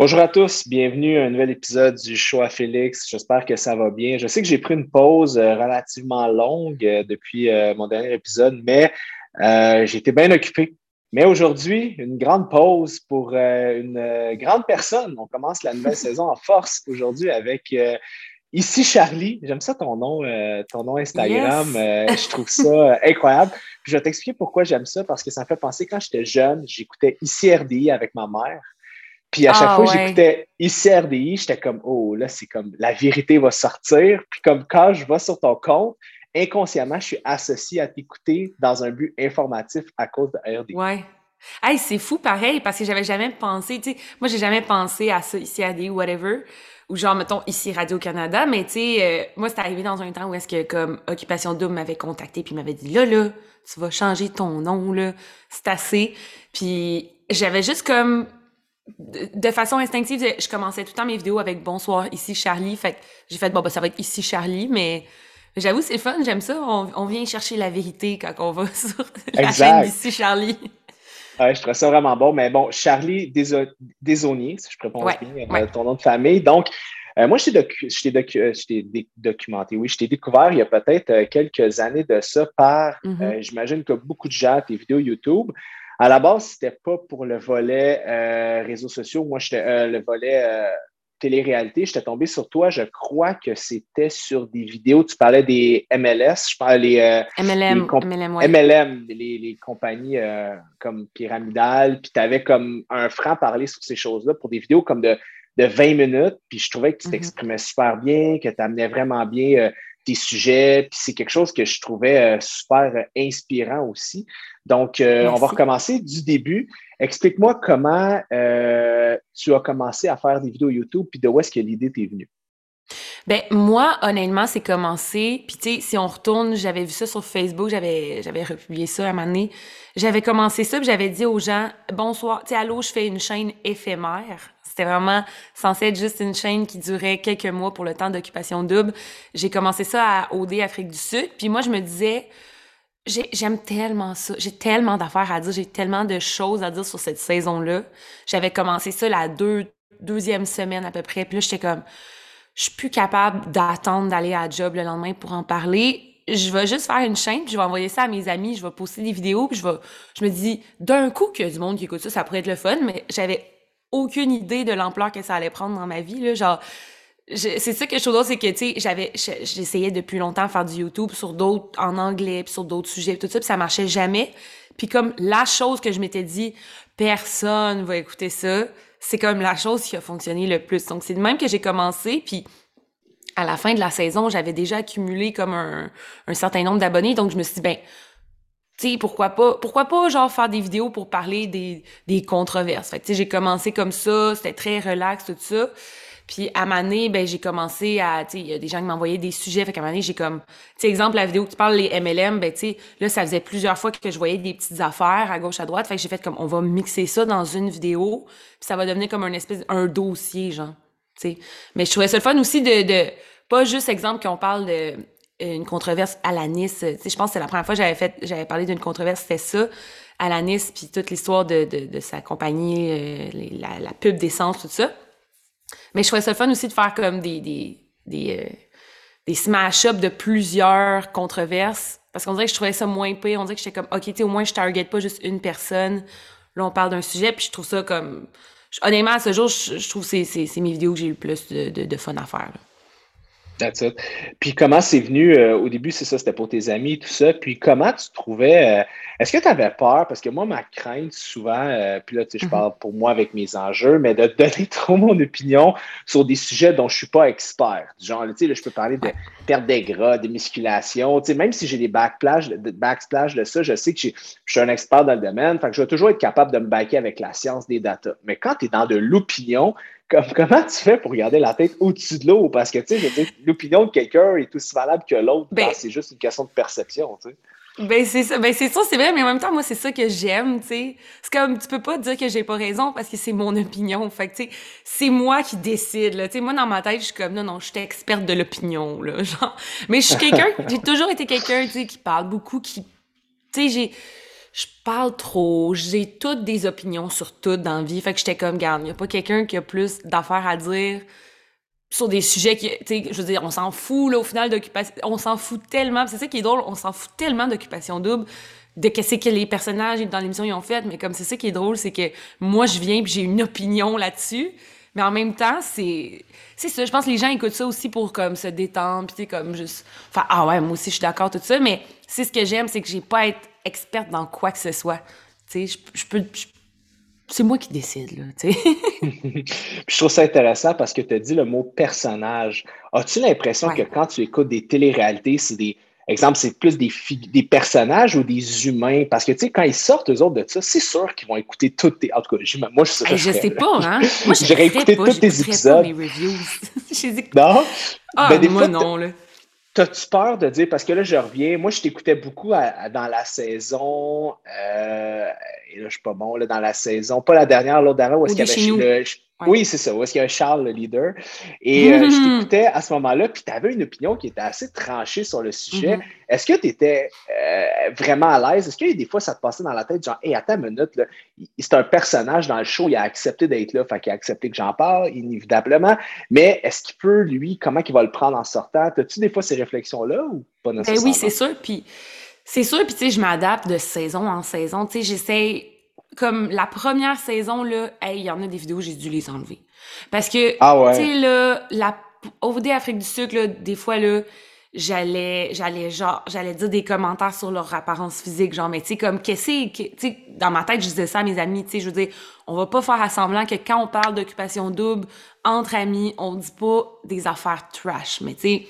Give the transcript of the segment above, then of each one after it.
Bonjour à tous, bienvenue à un nouvel épisode du show à Félix. J'espère que ça va bien. Je sais que j'ai pris une pause euh, relativement longue euh, depuis euh, mon dernier épisode, mais été bien occupé. Mais aujourd'hui, une grande pause pour une grande personne. On commence la nouvelle saison en force aujourd'hui avec Ici Charlie, j'aime ça ton nom, ton nom Instagram. je trouve ça incroyable. je vais t'expliquer pourquoi j'aime ça, parce que ça me fait penser quand j'étais jeune, j'écoutais Ici RDI avec ma mère. Puis à chaque ah, fois que j'écoutais ici RDI, j'étais comme Oh, là, c'est comme la vérité va sortir. Puis comme quand je vais sur ton compte, inconsciemment, je suis associé à t'écouter dans un but informatif à cause de RDI. Ouais. Hey, c'est fou pareil, parce que j'avais jamais pensé, tu sais, moi j'ai jamais pensé à ça ici RDI, whatever, ou genre, mettons, ici Radio-Canada, mais tu sais, euh, moi c'est arrivé dans un temps où est-ce que comme Occupation Double m'avait contacté puis m'avait dit là, là, tu vas changer ton nom, là, c'est assez. Puis j'avais juste comme de, façon instinctive, je commençais tout le temps mes vidéos avec bonsoir, ici Charlie. Fait que j'ai fait bon, bah, ça va être ici Charlie, mais j'avoue, c'est fun, j'aime ça. On, vient chercher la vérité quand on va sur la chaîne d'ici Charlie. Ouais, je trouve ça vraiment bon. Mais bon, Charlie Desaunier, si je préponds bien, ton nom de famille. Donc, euh, moi, je t'ai documenté, oui, je t'ai découvert il y a peut-être euh, quelques années de ça par, mm-hmm. euh, j'imagine que beaucoup de gens, tes vidéos YouTube, à la base, c'était pas pour le volet euh, réseaux sociaux. Moi, j'étais euh, le volet euh, télé-réalité. J'étais tombé sur toi. Je crois que c'était sur des vidéos. Tu parlais des MLS. Je parlais les MLM, les MLM, les, compagnies comme Pyramidal. Puis tu avais comme un franc parler sur ces choses-là pour des vidéos comme de, de 20 minutes. Puis je trouvais que tu mm-hmm. t'exprimais super bien, que tu amenais vraiment bien tes sujets. Puis c'est quelque chose que je trouvais super inspirant aussi. Donc, euh, on va recommencer du début. Explique-moi comment euh, tu as commencé à faire des vidéos YouTube, puis de où est-ce que l'idée t'est venue? Ben moi, honnêtement, c'est commencé. Puis tu sais, si on retourne, j'avais vu ça sur Facebook, j'avais j'avais republié ça à un. J'avais commencé ça, puis j'avais dit aux gens bonsoir, tu sais, allô, je fais une chaîne éphémère. C'était vraiment censé être juste une chaîne qui durait quelques mois pour le temps d'occupation double. J'ai commencé ça à OD Afrique du Sud, puis moi je me disais J'aime tellement ça. J'ai tellement d'affaires à dire. J'ai tellement de choses à dire sur cette saison-là. J'avais commencé ça la deux, deuxième semaine à peu près. Puis là, j'étais comme, je suis plus capable d'attendre d'aller à job le lendemain pour en parler. Je vais juste faire une chaîne, puis je vais envoyer ça à mes amis, je vais poster des vidéos, puis je vais, je me dis, d'un coup qu'il y a du monde qui écoute ça, ça pourrait être le fun, mais j'avais aucune idée de l'ampleur que ça allait prendre dans ma vie, là. Genre, c'est ça que je trouve c'est que, tu sais, j'avais, j'essayais depuis longtemps de faire du YouTube sur d'autres, en anglais, puis sur d'autres sujets, tout ça, puis ça marchait jamais. Puis comme la chose que je m'étais dit, personne va écouter ça, c'est comme la chose qui a fonctionné le plus. Donc, c'est de même que j'ai commencé, puis à la fin de la saison, j'avais déjà accumulé comme un, un certain nombre d'abonnés, donc je me suis dit, ben, tu sais, pourquoi pas, pourquoi pas, genre, faire des vidéos pour parler des, des controverses. Fait tu sais, j'ai commencé comme ça, c'était très relax, tout ça. Puis à Mané, ben j'ai commencé à, tu sais, il y a des gens qui m'envoyaient des sujets, fait qu'à Mané, j'ai comme, tu sais, exemple la vidéo que tu parles les MLM, ben tu sais, là ça faisait plusieurs fois que je voyais des petites affaires à gauche à droite, fait que j'ai fait comme on va mixer ça dans une vidéo, puis ça va devenir comme un espèce un dossier genre, tu sais. Mais je trouvais ça le fun aussi de, de pas juste exemple qu'on parle de euh, une controverse à la Nice, tu sais, je pense que c'est la première fois que j'avais fait j'avais parlé d'une controverse, c'était ça à la Nice, puis toute l'histoire de, de, de, sa compagnie, euh, la, la pub d'essence, tout ça. Mais je trouvais ça fun aussi de faire comme des, des, des, euh, des smash-up de plusieurs controverses. Parce qu'on dirait que je trouvais ça moins pire. On dirait que j'étais comme, OK, tu au moins, je target pas juste une personne. Là, on parle d'un sujet, puis je trouve ça comme... Honnêtement, à ce jour, je, trouve que c'est mes vidéos que j'ai eu le plus de, de fun à faire. That's it. Puis comment c'est venu, euh, au début, c'est ça, c'était pour tes amis, tout ça. Puis comment tu trouvais, euh, est-ce que tu avais peur? Parce que moi, ma crainte souvent, euh, puis là, tu sais, je mm-hmm. parle pour moi avec mes enjeux, mais de donner trop mon opinion sur des sujets dont je suis pas expert. Genre, tu sais, là, je peux parler de perte des gras, de musculation, tu sais, même si j'ai des backsplash de, backsplash de ça, je sais que je suis un expert dans le domaine, fait que je vais toujours être capable de me baquer avec la science des data. Mais quand tu es dans de l'opinion, comment tu fais pour garder la tête au-dessus de l'eau? Parce que, tu sais, l'opinion de quelqu'un est aussi valable que l'autre. Ben, c'est juste une question de perception, tu sais. Ben c'est ça, ben c'est ça, c'est vrai, mais en même temps, moi, c'est ça que j'aime, tu sais. C'est comme, tu peux pas dire que j'ai pas raison parce que c'est mon opinion. Fait que, tu sais, c'est moi qui décide, là. Tu sais, moi, dans ma tête, je suis comme, non, non, je suis experte de l'opinion, là, genre. Mais je suis quelqu'un, j'ai toujours été quelqu'un, tu sais, qui parle beaucoup, qui, tu sais, j'ai je parle trop, j'ai toutes des opinions sur tout dans la vie. Fait que j'étais comme, garde, n'y a pas quelqu'un qui a plus d'affaires à dire sur des sujets qui, tu sais, je veux dire, on s'en fout, là, au final, d'occupation, on s'en fout tellement, c'est ça qui est drôle, on s'en fout tellement d'occupation double, de qu'est-ce que les personnages dans l'émission ils ont fait, mais comme c'est ça qui est drôle, c'est que moi, je viens puis j'ai une opinion là-dessus, mais en même temps, c'est, c'est ça, je pense que les gens écoutent ça aussi pour, comme, se détendre, puis tu sais, comme, juste, enfin, ah ouais, moi aussi, je suis d'accord, tout ça, mais c'est ce que j'aime, c'est que j'ai pas à être experte dans quoi que ce soit, tu sais, je, peux, c'est moi qui décide, là, tu sais. je trouve ça intéressant parce que tu as dit le mot personnage. As-tu l'impression que quand tu écoutes des téléréalités, c'est des. Exemple, c'est plus des, des personnages ou des humains? Parce que, tu sais, quand ils sortent, eux autres, de ça, c'est sûr qu'ils vont écouter toutes tes. En tout cas, moi, je, je, je sais pas, hein? Moi, j'aurais écouté tous tes épisodes. Pas mes reviews. non? Ah, ben, des moi, non, là. T'as-tu peur de dire, parce que là, je reviens, moi, je t'écoutais beaucoup dans la saison, euh, et là, je suis pas bon, là, dans la saison, pas la dernière, l'autre dernière, où est-ce qu'il y avait le, oui, c'est ça. Où est-ce qu'il y a Charles, le leader? Et euh, je t'écoutais à ce moment-là, puis tu avais une opinion qui était assez tranchée sur le sujet. Mm-hmm. Est-ce que tu étais euh, vraiment à l'aise? Est-ce que des fois, ça te passait dans la tête, genre, hé, attends une minute, c'est un personnage dans le show, il a accepté d'être là, fait qu'il a accepté que j'en parle, inévitablement. Mais est-ce qu'il peut, lui, comment il va le prendre en sortant? As-tu des fois ces réflexions-là ou pas nécessairement? Ben oui, c'est sûr. Puis c'est sûr, puis tu sais, je m'adapte de saison en saison. Tu sais, j'essaie comme la première saison, là, hey, il y en a des vidéos, j'ai dû les enlever. Parce que, ah tu sais, là, la, OVD Afrique du Sud, là, des fois, là, j'allais, j'allais, genre, j'allais dire des commentaires sur leur apparence physique, genre, mais tu sais, comme, qu'est-ce que, tu sais, dans ma tête, je disais ça à mes amis, tu sais, je veux dire, on va pas faire assemblant que quand on parle d'occupation double, entre amis, on dit pas des affaires trash, mais tu sais,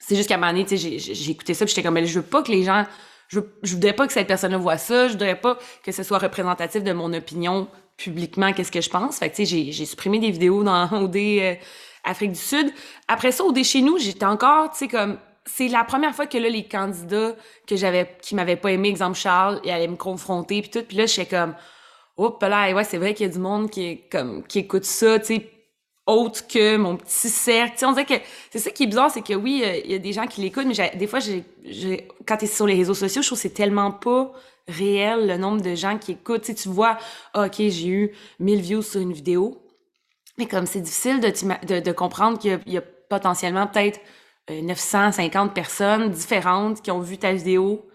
c'est juste qu'à un moment donné, tu sais, j'ai écouté ça, puis j'étais comme, mais je veux pas que les gens je, je voudrais pas que cette personne-là voit ça. Je voudrais pas que ce soit représentatif de mon opinion publiquement, qu'est-ce que je pense. Fait que, tu sais, j'ai supprimé des vidéos dans OD euh, Afrique du Sud. Après ça, OD chez nous, j'étais encore, tu sais, comme, c'est la première fois que là, les candidats que j'avais, qui m'avaient pas aimé, exemple Charles, ils allaient me confronter, puis tout. Puis là, j'étais comme, oups là, ouais, c'est vrai qu'il y a du monde qui comme, qui écoute ça, tu sais, autre que mon petit cercle. on dirait que c'est ça qui est bizarre, c'est que oui, euh, il y a des gens qui l'écoutent, mais des fois, j'ai, quand tu es sur les réseaux sociaux, je trouve que c'est tellement pas réel le nombre de gens qui écoutent. Tu, tu vois, ah, OK, j'ai eu 1000 views sur une vidéo, mais comme c'est difficile de, de, comprendre qu'il y, a potentiellement peut-être 950 euh, personnes différentes qui ont vu ta vidéo,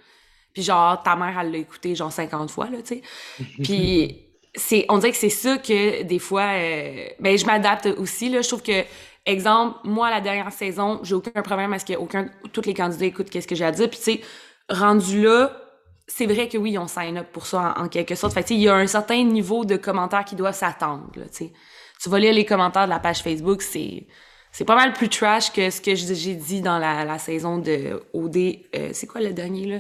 puis genre, ta mère, elle l'a écouté genre 50 fois, là, tu sais. Puis c'est on dirait que c'est ça que des fois euh, ben je m'adapte aussi là. Je trouve que exemple moi la dernière saison j'ai aucun problème parce que aucun tous les candidats écoutent qu'est-ce que j'ai à dire. Puis tu sais rendu là c'est vrai que oui on sign up pour ça en, quelque sorte. Fait il y a un certain niveau de commentaires qui doivent s'attendre tu sais. Tu vas lire les commentaires de la page Facebook c'est c'est pas mal plus trash que ce que j'ai dit dans la, la saison de OD euh, c'est quoi le dernier là?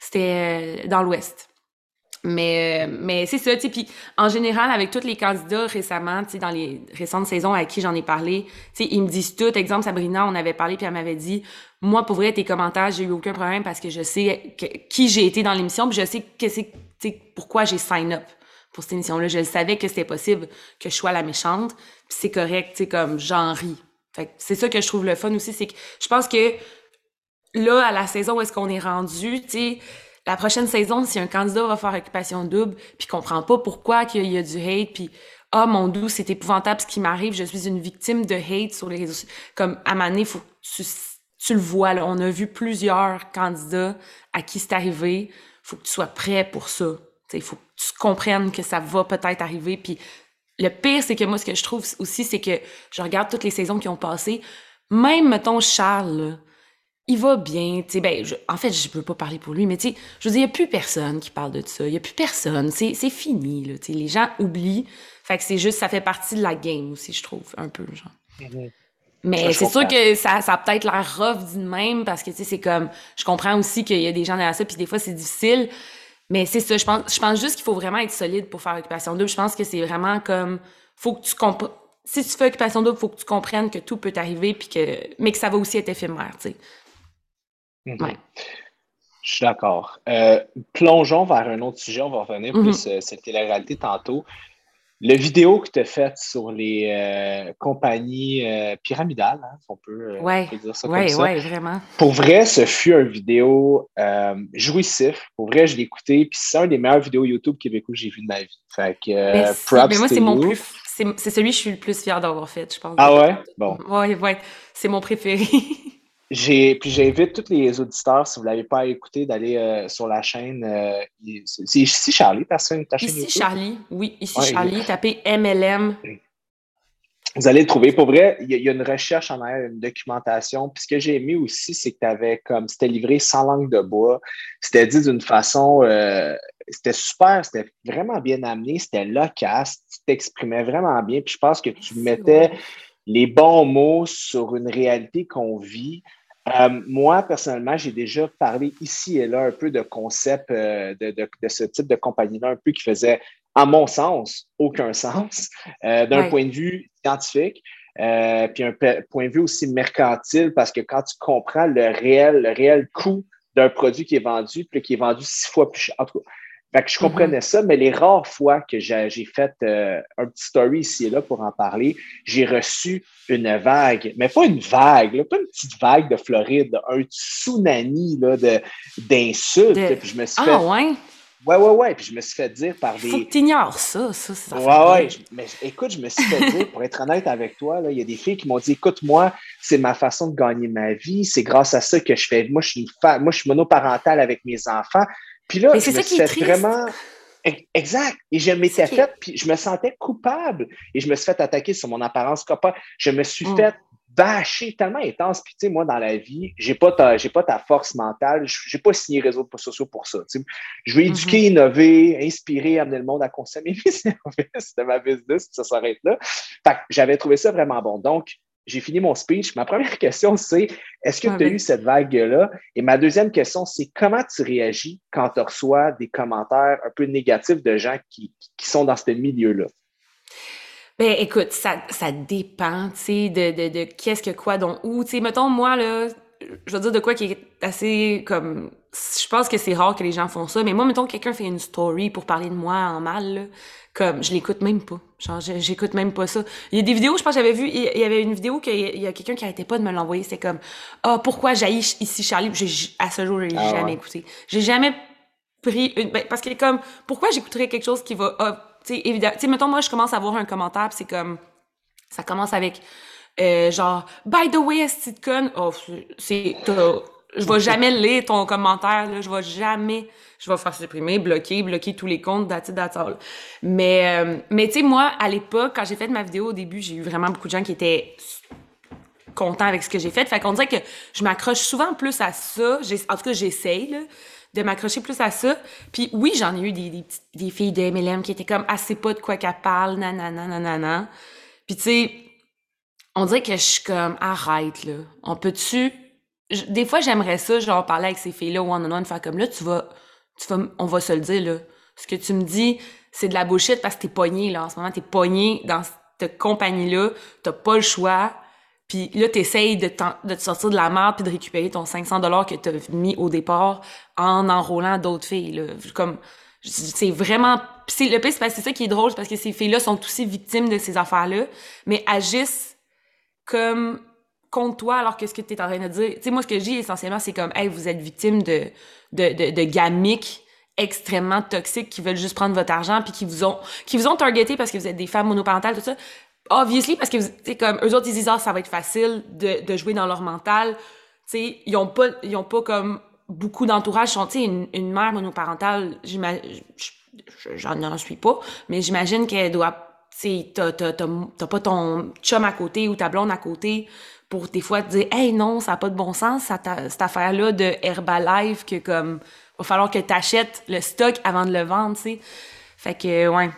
C'était euh, dans l'Ouest mais, euh, mais c'est ça, tu. Puis en général, avec tous les candidats récemment, tu dans les récentes saisons à qui j'en ai parlé, tu ils me disent tout. Exemple, Sabrina, on avait parlé, puis elle m'avait dit, moi, pour vrai, tes commentaires, j'ai eu aucun problème parce que je sais qui j'ai été dans l'émission, puis je sais que c'est, pourquoi j'ai sign up pour cette émission-là. Je savais que c'était possible que je sois la méchante, puis c'est correct, tu comme j'en ris. Fait c'est ça que je trouve le fun aussi, c'est que je pense que là, à la saison où est-ce qu'on est rendu, tu sais, la prochaine saison, si un candidat va faire occupation double, puis comprend pas pourquoi qu'il y a du hate, puis ah mon doux, c'est épouvantable ce qui m'arrive, je suis une victime de hate sur les réseaux Comme à Mané, faut tu, tu le vois, là, on a vu plusieurs candidats à qui c'est arrivé. Faut que tu sois prêt pour ça. Il faut que tu comprennes que ça va peut-être arriver. Puis le pire, c'est que moi, ce que je trouve aussi, c'est que je regarde toutes les saisons qui ont passé. Même, mettons, Charles, il va bien, tu sais, ben, en fait, je peux pas parler pour lui, mais tu sais, je veux dire, il n'y a plus personne qui parle de ça, il n'y a plus personne, c'est fini, là, tu sais, les gens oublient, fait que c'est juste, ça fait partie de la game aussi, je trouve, un peu, genre. Mm-hmm. Mais c'est sûr que ça, ça a peut-être l'air rough d'une même, parce que, tu sais, c'est comme, je comprends aussi qu'il y a des gens derrière ça, puis des fois, c'est difficile, mais c'est ça, je pense, je pense juste qu'il faut vraiment être solide pour faire Occupation double, je pense que c'est vraiment comme, faut que tu comprennes, si tu fais Occupation double, faut que tu comprennes que tout peut t'arriver, puis que, mais que ça va aussi être éphémère, tu sais. Mhm. Je suis d'accord. Euh, plongeons vers un autre sujet. On va revenir mhm. plus euh, cette réalité tantôt. le vidéo que tu as fait sur les euh, compagnies euh, pyramidales, hein, on, peut, dire ça comme ça. Oui, vraiment. Pour vrai, ce fut une vidéo jouissif. Pour vrai, je l'ai écouté, puis c'est un des meilleures vidéos YouTube québécois que j'ai vu de ma vie. Fait que, props Mais moi, c'est mon plus c'est celui que je suis le plus fier d'avoir fait, je pense. Ah ouais? Bon. Ouais, ouais. C'est mon préféré. J'ai, puis j'invite tous les auditeurs, si vous ne l'avez pas écouté, d'aller euh, sur la chaîne. Euh, c'est ici Charlie, personne ta chaîne Ici Charlie, oui, ici Charlie, tapez MLM. Vous allez le trouver. Pour vrai, il y, a une recherche en arrière, une documentation. Puis ce que j'ai aimé aussi, c'est que tu avais comme c'était livré sans langue de bois. C'était dit d'une façon euh, c'était super, c'était vraiment bien amené, c'était loquace, tu t'exprimais vraiment bien. Puis je pense que tu mettais les bons mots sur une réalité qu'on vit. Euh, moi, personnellement, j'ai déjà parlé ici et là un peu de concept euh, de, ce type de compagnie-là, un peu qui faisait, à mon sens, aucun sens, euh, d'un point de vue scientifique. puis un point de vue aussi mercantile, parce que quand tu comprends le réel, le réel coût d'un produit qui est vendu, puis qui est vendu six fois plus cher. En tout cas, fait que je comprenais mm-hmm. ça, mais les rares fois que j'ai fait euh, un petit story ici et là pour en parler, j'ai reçu une vague, mais pas une vague, pas une petite vague de Floride, un tsunami d'insultes. Puis je me suis ah, ouais? Ouais, ouais, ouais. Puis je me suis fait dire par des. Faut que t'ignores ça, ça, ça. Ouais, ouais. Mais écoute, je me suis fait dire, pour être honnête avec toi, il y a des filles qui m'ont dit écoute, moi, c'est ma façon de gagner ma vie. C'est grâce à ça que je fais. Moi, je suis une moi, je suis monoparentale avec mes enfants. Puis là, fait vraiment. Exact. Et je m'étais fait, puis je me sentais coupable. Et je me suis fait attaquer sur mon apparence copain. Je me suis mm. fait bâcher tellement intense. Puis, tu sais, moi, dans la vie, j'ai pas ta, j'ai pas ta force mentale. J'ai pas signé réseau sociaux pour ça. Je veux éduquer, mm-hmm. innover, inspirer, amener le monde à consommer mes services de ma business. Ça s'arrête là. Fait j'avais trouvé ça vraiment bon. Donc, j'ai fini mon speech. Ma première question, c'est est-ce que tu as eu cette vague-là? Et ma deuxième question, c'est comment tu réagis quand tu reçois des commentaires un peu négatifs de gens qui, sont dans ce milieu-là? Ben, écoute, ça, ça dépend, tu sais, de, de, de qu'est-ce que quoi, donc où. Tu sais, mettons, moi, là, je veux dire de quoi qui est assez comme je pense que c'est rare que les gens font ça mais moi mettons quelqu'un fait une story pour parler de moi en mal comme je l'écoute même pas. Genre j'écoute même pas ça. Il y a des vidéos je pense j'avais vu il y avait une vidéo qu'il y a quelqu'un qui arrêtait pas de me l'envoyer c'est comme ah oh, pourquoi j'haïs ici Charlie à ce jour je l'ai ah jamais écouté. J'ai jamais pris une ben, parce que comme pourquoi j'écouterais quelque chose qui va ah, tu sais évidemment tu sais mettons moi je commence à voir un commentaire c'est comme ça commence avec euh, genre, by the way, est con? Oh, c'est, je vais jamais lire ton commentaire, là. Je vais jamais, je vais faire supprimer, bloquer, bloquer tous les comptes, that's Mais, euh, mais tu sais, moi, à l'époque, quand j'ai fait ma vidéo au début, j'ai eu vraiment beaucoup de gens qui étaient contents avec ce que j'ai fait. Fait qu'on dirait que je m'accroche souvent plus à ça. En tout cas, j'essaye, là de m'accrocher plus à ça. Puis oui, j'en ai eu des, des, des filles de MLM qui étaient comme « assez pas de quoi qu'elle parle, nanana, nanana. » Puis tu sais, on dirait que je suis comme arrête là. On peut-tu des fois j'aimerais ça genre parler avec ces filles là one on one faire comme là tu vas tu vas on va se le dire là. Ce que tu me dis c'est de la bullshit parce que t'es pogné là en ce moment t'es pogné dans cette compagnie là, t'as pas le choix. Puis là, t'essayes de, de te sortir de la merde puis de récupérer ton 500 dollars que t'as mis au départ en enrôlant d'autres filles. Là. Comme, c'est vraiment... c'est le pire, c'est ça qui est drôle, parce que ces filles-là sont aussi victimes de ces affaires-là, mais agissent comme contre toi alors que ce que tu es en train de dire. Tu sais, moi, ce que je dis essentiellement, c'est comme, hey, vous êtes victime de, de, de, gamiques extrêmement toxiques qui veulent juste prendre votre argent puis qui vous ont, qui vous ont targeté parce que vous êtes des femmes monoparentales, tout ça. Obviously, parce que, tu comme, eux autres, ils disent, ah, ça va être facile de, de jouer dans leur mental. Tu sais, ils ont pas, ils ont pas comme beaucoup d'entourage. Tu sais, une, une mère monoparentale, j'en suis pas, mais j'imagine qu'elle doit t'as, t'as, pas ton chum à côté ou ta blonde à côté pour des fois te dire Hey non, ça n'a pas de bon sens, cette affaire-là de Herbalife que comme va falloir que tu achètes le stock avant de le vendre, tu sais. Fait que ouais.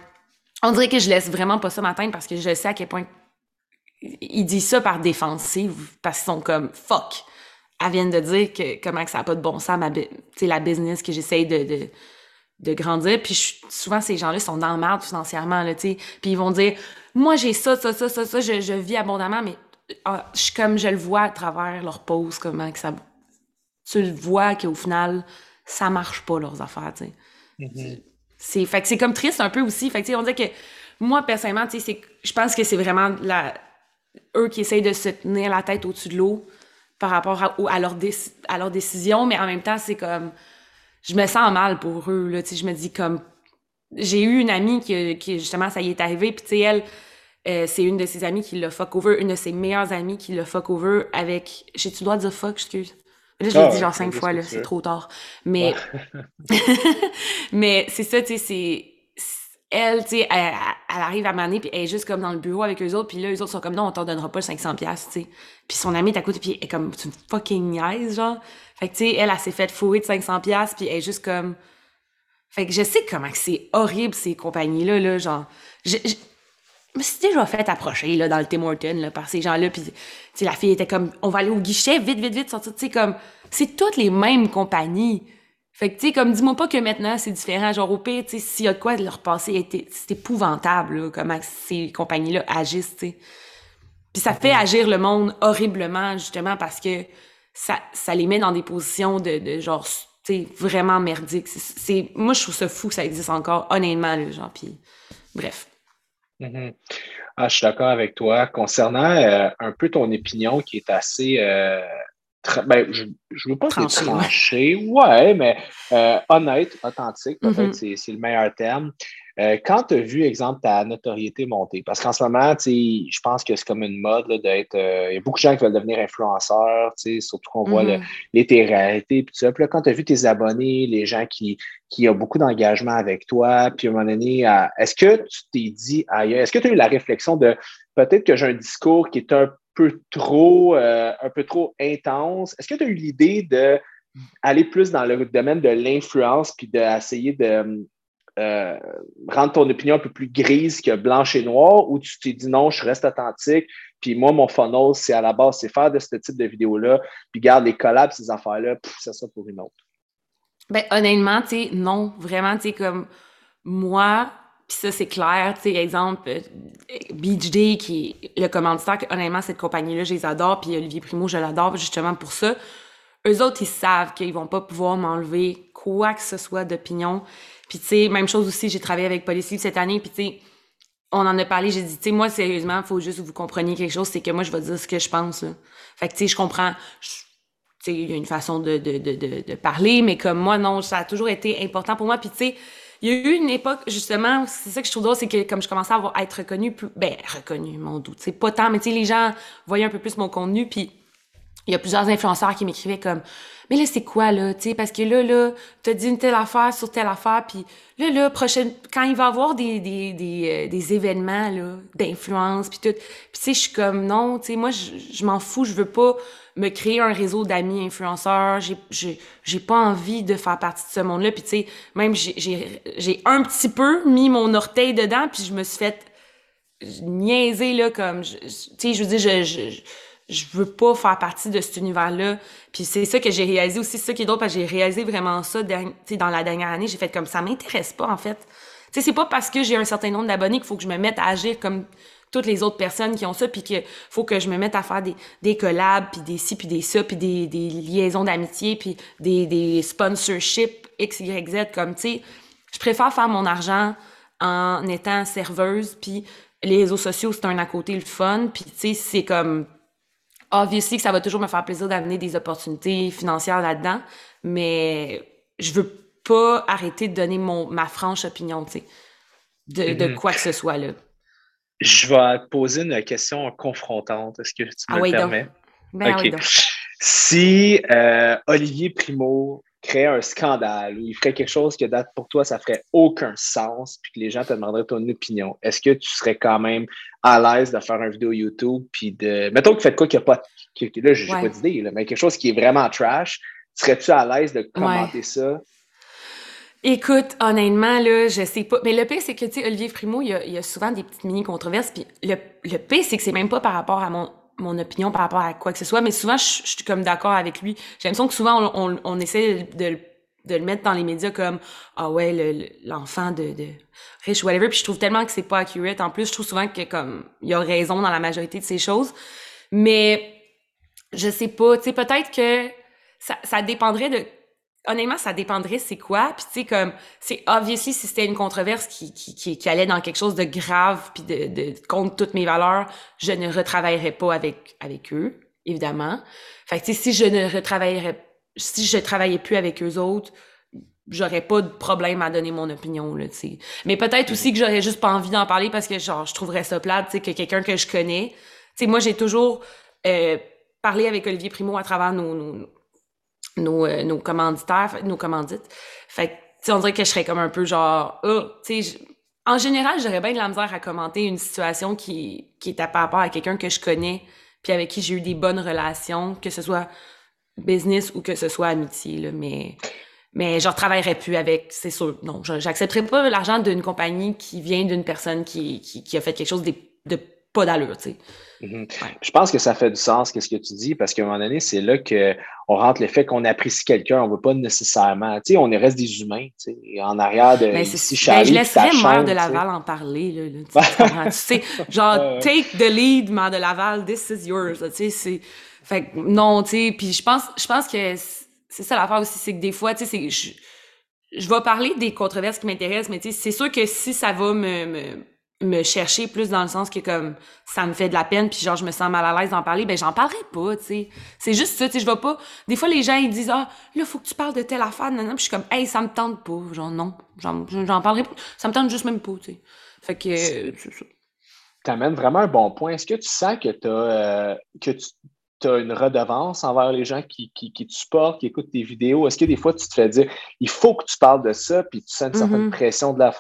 On dirait que je laisse vraiment pas ça m'atteindre parce que je sais à quel point ils disent ça par défensive parce qu'ils sont comme fuck. Elles viennent de dire que comment que ça n'a pas de bon sens ma la business que j'essaye de grandir. Puis souvent, ces gens-là sont dans le merde financièrement, là, tu sais. Puis ils vont dire, moi, j'ai ça, ça, ça, ça, ça, je, je vis abondamment, mais ah, je, comme je le vois à travers leur pause, comment que ça... Tu le vois qu'au final, ça marche pas, leurs affaires, tu sais. Mm-hmm. C'est, fait que c'est comme triste un peu aussi. Fait que, on dit que moi, personnellement, tu sais, je pense que c'est vraiment la, eux qui essayent de se tenir la tête au-dessus de l'eau par rapport à, à, leur à leur décision, mais en même temps, c'est comme, je me sens mal pour eux, là, tu sais, je me dis comme, j'ai eu une amie qui, qui, justement, ça y est arrivé, puis tu sais, elle, euh, c'est une de ses amies qui l'a fuck over, une de ses meilleures amies qui l'a fuck over avec, j'ai-tu le droit de dire fuck, excuse? Là, je l'ai ah dit genre cinq fois, là, c'est trop tard. Mais, mais c'est ça, tu sais, c'est, elle, tu sais, elle, arrive à m'amener, puis elle est juste comme dans le bureau avec eux autres, puis là, eux autres sont comme, non, on t'en donnera pas le 500$, tu sais. Puis son amie est à côté, puis elle est comme, tu me fucking niaise, genre. Fait que, tu sais, elle, elle, s'est fait fourrer de 500$, puis elle est juste comme... Fait que je sais comment c'est horrible, ces compagnies-là, là, genre... Je, je, me suis déjà fait approcher, là, dans le Tim Horton, là, par ces gens-là, puis, tu sais, la fille était comme, on va aller au guichet, vite, vite, vite, sortir, tu sais, comme... C'est toutes les mêmes compagnies. Fait que, tu sais, comme, dis-moi pas que maintenant, c'est différent. Genre, au pire, tu sais, s'il y a de quoi, leur passé, c'est épouvantable, là, comment ces compagnies-là agissent, tu sais. Puis ça fait agir le monde horriblement, justement, parce que ça, ça les met dans des positions de, de genre, tu sais, vraiment merdiques. C'est, moi, je trouve ça fou que ça existe encore, honnêtement, là, genre, puis bref. Mm-hmm. Ah, je suis d'accord avec toi. Concernant euh, un peu ton opinion qui est assez euh, ben, je ne veux pas trancher, tranché, ouais, mais euh, honnête, authentique, peut-être mm-hmm. c'est le meilleur terme. Euh, quand tu as vu, exemple, ta notoriété monter, parce qu'en ce moment, je pense que c'est comme une mode d'être. Euh, il y a beaucoup de gens qui veulent devenir influenceurs, surtout qu'on voit mm-hmm. les réalités et tout ça. Puis là, quand tu as vu tes abonnés, les gens qui, qui ont beaucoup d'engagement avec toi, puis à un moment donné, est-ce que tu t'es dit ailleurs, est-ce que tu as eu la réflexion de peut-être que j'ai un discours qui est un peu trop, euh, un peu trop intense? Est-ce que tu as eu l'idée d'aller plus dans le domaine de l'influence puis d'essayer de euh, rendre ton opinion un peu plus grise que blanche et noire ou tu t'es dit non, je reste authentique. Puis moi, mon funnel, c'est à la base, c'est faire de ce type de vidéo-là, puis garde les collabs, ces affaires-là, c'est ça pour une autre. Ben, honnêtement, tu sais, non, vraiment, tu sais, comme moi, puis ça, c'est clair. Tu sais, exemple, Beach Day, qui est le commanditaire, honnêtement, cette compagnie-là, je les adore. Puis Olivier Primo, je l'adore justement pour ça. Eux autres, ils savent qu'ils vont pas pouvoir m'enlever quoi que ce soit d'opinion. Puis, tu sais, même chose aussi, j'ai travaillé avec Policy cette année. Puis, tu sais, on en a parlé, j'ai dit, tu sais, moi, sérieusement, il faut juste que vous compreniez quelque chose, c'est que moi, je vais dire ce que je pense. Fait que, tu sais, je comprends. Tu sais, il y a une façon de, parler, mais comme moi, non, ça a toujours été important pour moi. Puis, tu sais, il y a eu une époque, justement, c'est ça que je trouve drôle, c'est que comme je commençais à, être reconnue, plus, ben, reconnue, mon doute, c'est pas tant, mais tu sais, les gens voyaient un peu plus mon contenu, puis il y a plusieurs influenceurs qui m'écrivaient comme mais là c'est quoi là tu sais? Parce que là là t'as dit une telle affaire sur telle affaire puis là là prochaine quand il va y avoir des des des, euh, des événements là d'influence puis tout puis tu sais je suis comme non tu sais moi je m'en fous je veux pas me créer un réseau d'amis influenceurs. J'ai, j'ai, pas envie de faire partie de ce monde-là. Puis tu sais, même j'ai, un petit peu mis mon orteil dedans, puis je me suis fait niaiser là comme, tu sais, je veux dire, je, je, je veux pas faire partie de cet univers-là. Puis c'est ça que j'ai réalisé aussi, c'est ça qui est drôle, parce que j'ai réalisé vraiment ça dans la dernière année. J'ai fait comme ça m'intéresse pas en fait. Tu sais, c'est pas parce que j'ai un certain nombre d'abonnés qu'il faut que je me mette à agir comme toutes les autres personnes qui ont ça, puis qu'il faut que je me mette à faire des, des collabs, puis des ci, puis des ça, puis des, des liaisons d'amitié, puis des, des sponsorships X, Y, Z, comme, tu sais, je préfère faire mon argent en étant serveuse, puis les réseaux sociaux, c'est un à côté le fun, puis tu sais, c'est comme... Obviously que ça va toujours me faire plaisir d'amener des opportunités financières là-dedans, mais je veux pas arrêter de donner mon, ma franche opinion, tu sais, de, de mm-hmm. quoi que ce soit, là. Je vais te poser une question confrontante. Est-ce que tu ah me le permets? Ben si euh, Olivier Primo créait un scandale ou il ferait quelque chose que date pour toi, ça ferait aucun sens, puis que les gens te demanderaient ton opinion, est-ce que tu serais quand même à l'aise de faire une vidéo YouTube, puis de. Mettons que fait quoi qu'il n'y a pas. là, j'ai n'ai pas d'idée, mais quelque chose qui est vraiment trash, serais-tu à l'aise de commenter ça? Écoute, honnêtement, là, je sais pas. Mais le pire, c'est que, tu sais, Olivier Primo, il y, a, il y a souvent des petites mini-controverses. Puis le, le pire, c'est que c'est même pas par rapport à mon, mon opinion, par rapport à quoi que ce soit. Mais souvent, je, suis comme d'accord avec lui. J'ai l'impression que souvent, on, essaie de, le mettre dans les médias comme ah ouais l'enfant de, de riche whatever puis je trouve tellement que c'est pas accurate en plus je trouve souvent que comme il a raison dans la majorité de ces choses mais je sais pas tu sais peut-être que ça dépendrait de honnêtement, ça dépendrait c'est quoi. Puis tu sais, comme, c'est obviously si c'était une controverse qui, qui, qui, allait dans quelque chose de grave puis de, de contre toutes mes valeurs, je ne retravaillerais pas avec, avec eux, évidemment. Fait que tu sais, si je ne retravaillerais, si je travaillais plus avec eux autres, j'aurais pas de problème à donner mon opinion là, tu sais. Mais peut-être aussi que j'aurais juste pas envie d'en parler parce que genre je trouverais ça plate, tu sais, que quelqu'un que je connais. Tu sais, moi j'ai toujours euh, parlé avec Olivier Primo à travers nos, nos nos, euh, nos commanditaires, nos commandites. Fait que, on dirait que je serais comme un peu genre, oh, tu sais, en général, j'aurais bien de la misère à commenter une situation qui, qui est à par rapport à quelqu'un que je connais, puis avec qui j'ai eu des bonnes relations, que ce soit business ou que ce soit amitié, là, mais, mais je retravaillerais plus avec, c'est sûr. Non, j'accepterais pas l'argent d'une compagnie qui vient d'une personne qui, qui, qui, a fait quelque chose de, de pas d'allure, tu sais. Mhm. Je pense que ça fait du sens, qu'est-ce que tu dis, parce qu'à un moment donné, c'est là qu'on rentre le fait qu'on apprécie quelqu'un, on ne veut pas nécessairement, tu sais, on reste des humains, tu sais, en arrière de ben, si ben, Je laisserais Mère de Laval en parler, là, tu, sais, genre, take the lead, Mère de Laval, this is yours, tu sais, c'est, fait non, tu sais, puis je pense, je pense que c'est ça l'affaire aussi, c'est que des fois, tu sais, je, je vais parler des controverses qui m'intéressent, mais tu sais, c'est sûr que si ça va me, me me chercher plus dans le sens que comme ça me fait de la peine puis genre je me sens mal à l'aise d'en parler ben j'en parlerai pas tu sais c'est juste ça tu sais je vais pas des fois les gens ils disent ah là faut que tu parles de telle affaire non, non. puis je suis comme hey ça me tente pas genre non j'en parlerai pas ça me tente juste même pas tu sais fait que c'est ça t'amènes vraiment un bon point est-ce que tu sens que t'as euh, que tu as une redevance envers les gens qui, qui, qui te supportent, qui écoutent tes vidéos? Est-ce que des fois, tu te fais dire, il faut que tu parles de ça, puis tu sens une certaine mm-hmm. pression de la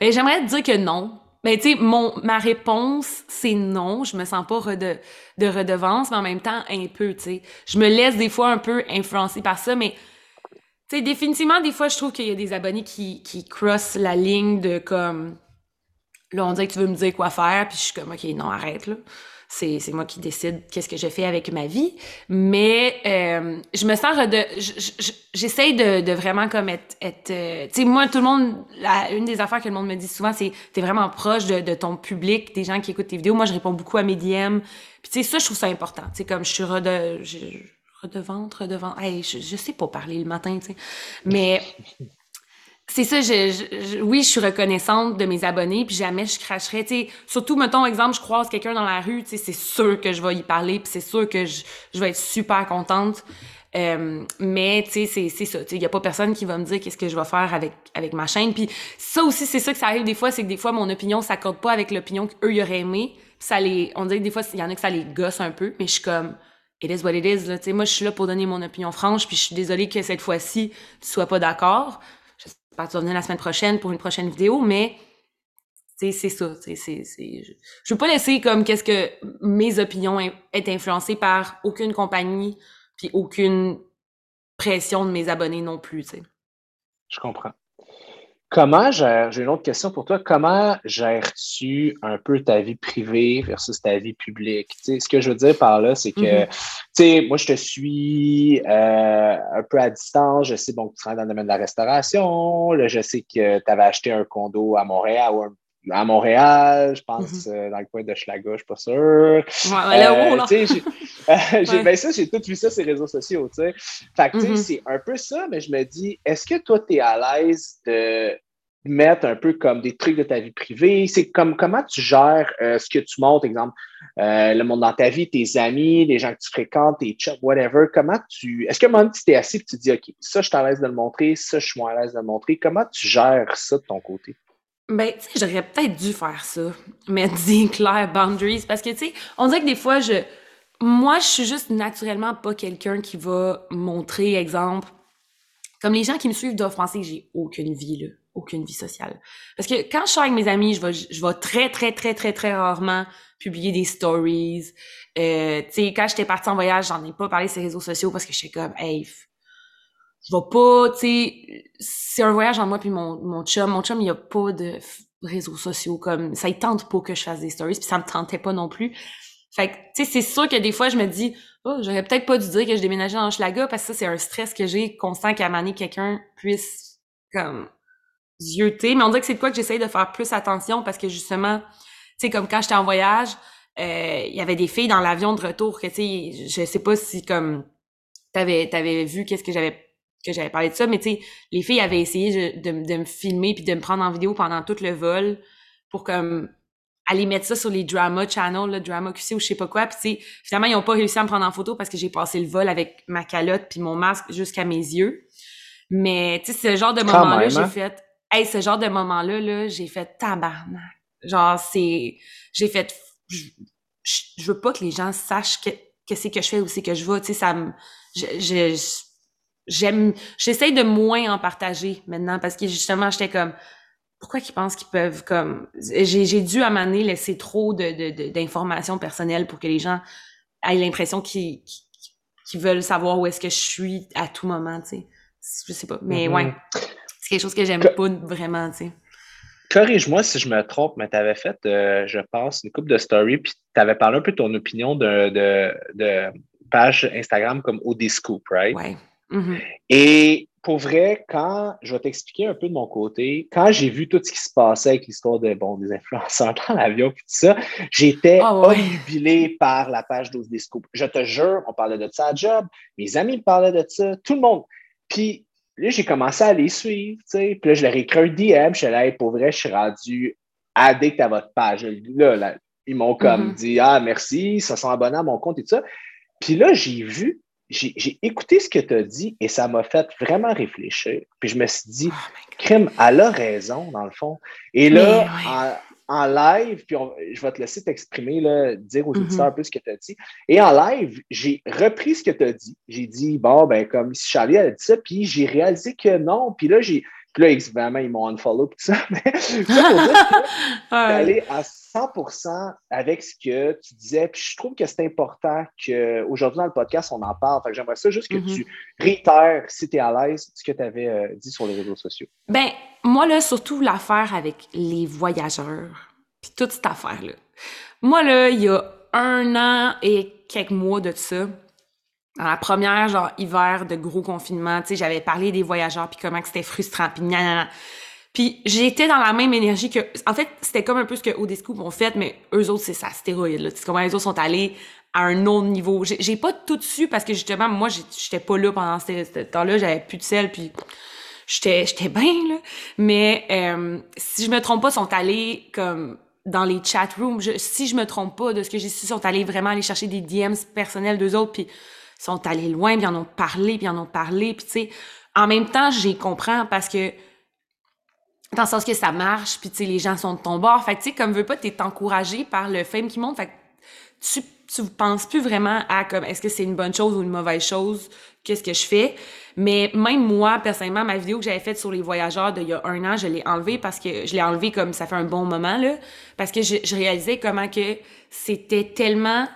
Ben, j'aimerais te dire que non. Mais tu sais, mon ma réponse, c'est non. Je me sens pas de, de redevance, mais en même temps, un peu, tu sais. Je me laisse des fois un peu influencer par ça, mais tu sais, définitivement, des fois, je trouve qu'il y a des abonnés qui, qui crossent la ligne de comme... Là, on dirait que tu veux me dire quoi faire, puis je suis comme, OK, non, arrête, là c'est moi qui décide qu'est-ce que je fais avec ma vie. Mais euh, je me sens de j'essaye de, de, vraiment comme être, être euh, tu sais moi tout le monde une des affaires que le monde me dit souvent c'est t'es vraiment proche de, de, ton public, des gens qui écoutent tes vidéos. Moi je réponds beaucoup à mes DM. Puis tu sais ça je trouve ça important. Tu sais comme je suis rede, redevante, redevante. Hey, je, je sais pas parler le matin, tu sais. Mais c'est ça, je, oui, je suis reconnaissante de mes abonnés, puis jamais je cracherais, sais, surtout, mettons, exemple, je croise quelqu'un dans la rue, c'est sûr que je vais y parler, puis c'est sûr que je, je vais être super contente. Euh, mais tu sais c'est ça il y a pas personne qui va me dire qu'est-ce que je vais faire avec avec ma chaîne. Puis ça aussi c'est ça que ça arrive des fois c'est que des fois mon opinion s'accorde pas avec l'opinion qu'eux y auraient aimé. Ça les on dirait que des fois il y en a que ça les gosse un peu mais je suis comme it is what it is là moi je suis là pour donner mon opinion franche puis je suis désolée que cette fois-ci tu sois pas d'accord tu vas venir la semaine prochaine pour une prochaine vidéo, mais c'est ça. C'est, c'est, je, veux pas laisser comme qu'est-ce que mes opinions être influencées par aucune compagnie puis aucune pression de mes abonnés non plus. Je comprends. Comment gères, j'ai une autre question pour toi, comment gères-tu un peu ta vie privée versus ta vie publique? ce que je veux dire par là, c'est que, mm-hmm. tu sais, moi, je te suis euh, un peu à distance. Je sais, bon, que tu travailles dans le domaine de la restauration. Là, je sais que tu avais acheté un condo à Montréal ou à Montréal, je pense, mm-hmm. euh, dans le coin de Schlaga, je suis pas sûr. Ouais, là, j'ai, ben ça, j'ai tout vu ça sur les réseaux sociaux, tu sais. Fait que, mm-hmm. c'est un peu ça, mais je me dis, est-ce que toi, tu es à l'aise de mettre un peu comme des trucs de ta vie privée? C'est comme comment tu gères euh, ce que tu montres, exemple, euh, le monde dans ta vie, tes amis, les gens que tu fréquentes, tes chats, whatever. Comment tu. Est-ce que un moment tu t'es assis et tu te dis, OK, ça, je suis à l'aise de le montrer, ça, je suis moins à l'aise de le montrer. Comment tu gères ça de ton côté? Ben, tu sais, j'aurais peut-être dû faire ça. Mettre des clairs boundaries. Parce que, tu sais, on dirait que des fois, je. Moi, je suis juste naturellement pas quelqu'un qui va montrer, exemple. Comme les gens qui me suivent doivent penser que j'ai aucune vie, là. Aucune vie sociale. Parce que quand je suis avec mes amis, je vais, je vais très, très, très, très, très rarement publier des stories. Euh, tu sais, quand j'étais partie en voyage, j'en ai pas parlé sur les réseaux sociaux parce que j'étais comme, hey, je vais pas, tu sais, c'est un voyage en moi puis mon, mon chum. Mon chum, il a pas de réseaux sociaux comme ça. Il tente pas que je fasse des stories puis ça me tentait pas non plus. Fait que, tu sais, c'est sûr que des fois, je me dis, oh, j'aurais peut-être pas dû dire que je déménageais dans Schlaga parce que ça, c'est un stress que j'ai constant qu'à un quelqu'un puisse, comme, zioter. Mais on dirait que c'est de quoi que j'essaye de faire plus attention parce que justement, tu sais, comme quand j'étais en voyage, euh, il y avait des filles dans l'avion de retour que, tu sais, je sais pas si, comme, t'avais, t'avais vu qu'est-ce que j'avais que j'avais parlé de ça, mais tu sais, les filles avaient essayé de, de, me filmer puis de me prendre en vidéo pendant tout le vol pour comme aller mettre ça sur les drama channels, le drama QC ou je sais pas quoi. Puis finalement, ils ont pas réussi à me prendre en photo parce que j'ai passé le vol avec ma calotte puis mon masque jusqu'à mes yeux. Mais tu sais, ce genre de moment-là, j'ai hein? fait... Hey, ce genre de moment-là, là, j'ai fait tabarnak. Genre, c'est... J'ai fait... Je, je, veux pas que les gens sachent que, que c'est que je fais ou c'est que je vais. Tu sais, ça me... Je, j'aime... J'essaye de moins en partager maintenant parce que justement, j'étais comme pourquoi qu'ils pensent qu'ils peuvent comme j'ai j'ai dû à laisser trop de d'informations personnelles pour que les gens aient l'impression qu'ils qu'ils veulent savoir où est-ce que je suis à tout moment, tu sais. Je sais pas, mais ouais. Mm-hmm. C'est quelque chose que j'aime pas vraiment, tu sais. Corrige-moi si je me trompe, mais tu avais fait, euh, je pense, une coupe de story, puis tu avais parlé un peu de ton opinion de, de, de page Instagram comme Odiscoop, right? Ouais. Mm-hmm. Et pour vrai, quand je vais t'expliquer un peu de mon côté, quand j'ai vu tout ce qui se passait avec l'histoire de, bon, des influenceurs dans l'avion et tout ça, j'étais oh, par la page 12 des scoops. Je te jure, on parlait de ça à job, mes amis me parlaient de ça, tout le monde. Puis là, j'ai commencé à les suivre, tu sais. Puis là, je leur ai écrit un DM, je suis pour vrai, je suis rendu addict à votre page. Là, ils m'ont comme mm-hmm. dit, ah, merci, ça sont abonnés à mon compte et tout ça. Puis là, j'ai vu j'ai écouté ce que tu as dit et ça m'a fait vraiment réfléchir. Puis je me suis dit, oh Crime, elle a raison, dans le fond. Et là, en, live, puis je vais te laisser t'exprimer, dire aux mm-hmm. auditeurs un peu ce que tu as dit. Et en live, j'ai repris ce que tu as dit. J'ai dit, bon, ben, comme si Charlie a dit ça, puis j'ai réalisé que non. Puis là, j'ai. Puis là, évidemment, ils m'ont unfollow tout ça. Mais ça pour dire aller à 100% avec ce que tu disais. Puis je trouve que c'est important qu'aujourd'hui dans le podcast, on en parle. Fait que j'aimerais ça juste que mm-hmm. tu réitères, si tu es à l'aise, ce que tu avais euh, dit sur les réseaux sociaux. Ben, moi, là, surtout l'affaire avec les voyageurs. Puis toute cette affaire-là. Moi, là, il y a un an et quelques mois de ça, dans la première, genre, hiver de gros confinement, tu sais, j'avais parlé des voyageurs, puis comment c'était frustrant, puis puis j'étais dans la même énergie que... En fait, c'était comme un peu ce que Odescoop ont fait, mais eux autres, c'est ça, stéroïde. Là. Comment les autres sont allés à un autre niveau. J'ai pas tout su parce que justement, moi, j'étais pas là pendant ce, temps-là. J'avais plus de sel, puis j'étais j'étais bien, là. Mais euh, si je me trompe pas, sont allés comme dans les chat rooms. si je me trompe pas de ce que j'ai su, sont allés vraiment aller chercher des DMs personnels d'eux autres, puis sont allés loin, puis en ont parlé, puis en ont parlé, puis tu sais... En même temps, j'y comprends parce que dans le sens que ça marche, puis tu sais, les gens sont de ton bord. Fait que tu sais, comme veux pas, t'es encouragé par le fame qui monte. Fait que tu, tu penses plus vraiment à comme est-ce que c'est une bonne chose ou une mauvaise chose, qu'est-ce que je fais? Mais même moi, personnellement, ma vidéo que j'avais faite sur les voyageurs d'il y a un an, je l'ai enlevée parce que je l'ai enlevée comme ça fait un bon moment, là. Parce que je, je réalisais comment que c'était tellement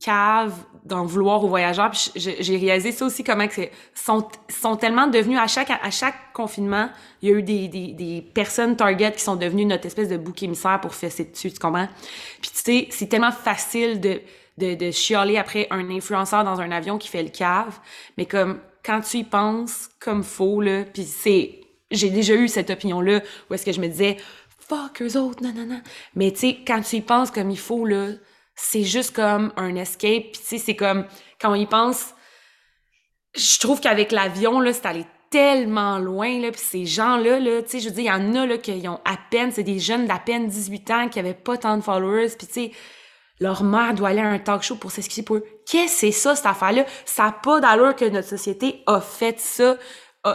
cave d'en vouloir aux voyageurs. Puis j'ai réalisé ça aussi, comment que sont, sont tellement devenus, à chaque, à chaque confinement, il y a eu des, des, des personnes target qui sont devenues notre espèce de bouc émissaire pour fesser dessus, tu comprends? Puis tu sais, c'est tellement facile de, de, de chialer après un influenceur dans un avion qui fait le cave, mais comme quand tu y penses comme faux, là, puis c'est... J'ai déjà eu cette opinion-là où est-ce que je me disais « Fuck, eux autres, non, non, non. » Mais tu sais, quand tu y penses comme il faut, là, c'est juste comme un escape. Puis tu sais, c'est comme, quand on y pense, je trouve qu'avec l'avion, là, c'est allé tellement loin, là, puis ces gens-là, là, tu sais, je veux dire, il y en a, là, qui ont à peine, c'est des jeunes d'à peine 18 ans qui avaient pas tant de followers, puis tu sais, leur mère doit aller à un talk show pour s'excuser pour eux. Qu'est-ce que c'est ça, cette affaire-là? Ça n'a pas d'allure que notre société a fait ça.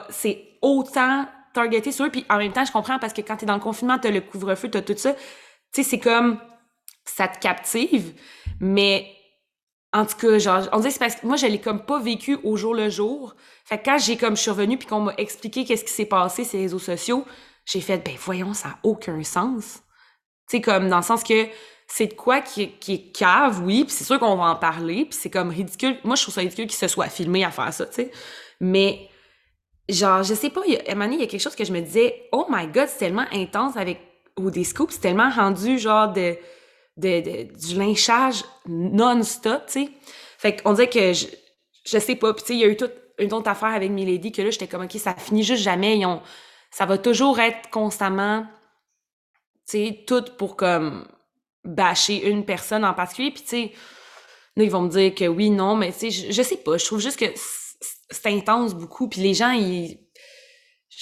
c'est autant targeté sur eux, puis en même temps, je comprends, parce que quand t'es dans le confinement, t'as le couvre-feu, t'as tout ça. Tu sais, c'est comme ça te captive, mais en tout cas, genre, on dit c'est parce que moi, je l'ai comme pas vécu au jour le jour. Fait quand j'ai comme, je suis revenue puis qu'on m'a expliqué qu'est-ce qui s'est passé les réseaux sociaux, j'ai fait, ben voyons, ça a aucun sens. Tu comme dans le sens que c'est de quoi qui, est cave, oui, puis c'est sûr qu'on va en parler, puis c'est comme ridicule. Moi, je trouve ça ridicule qu'il se soit filmé à faire ça, tu sais. Mais, genre, je sais pas, il y a, un il y a quelque chose que je me disais, oh my god, c'est tellement intense avec, ou des c'est tellement rendu, genre, de du lynchage non-stop, tu sais. Fait qu'on dirait que je, je sais pas. Puis tu sais, il y a eu toute une autre affaire avec Milady que là, j'étais comme, OK, ça finit juste jamais. Ils ont, ça va toujours être constamment, tu sais, tout pour comme bâcher une personne en particulier. Puis tu sais, ils vont me dire que oui, non, mais tu sais, je, je sais pas. Je trouve juste que c'est intense beaucoup. Puis les gens, ils,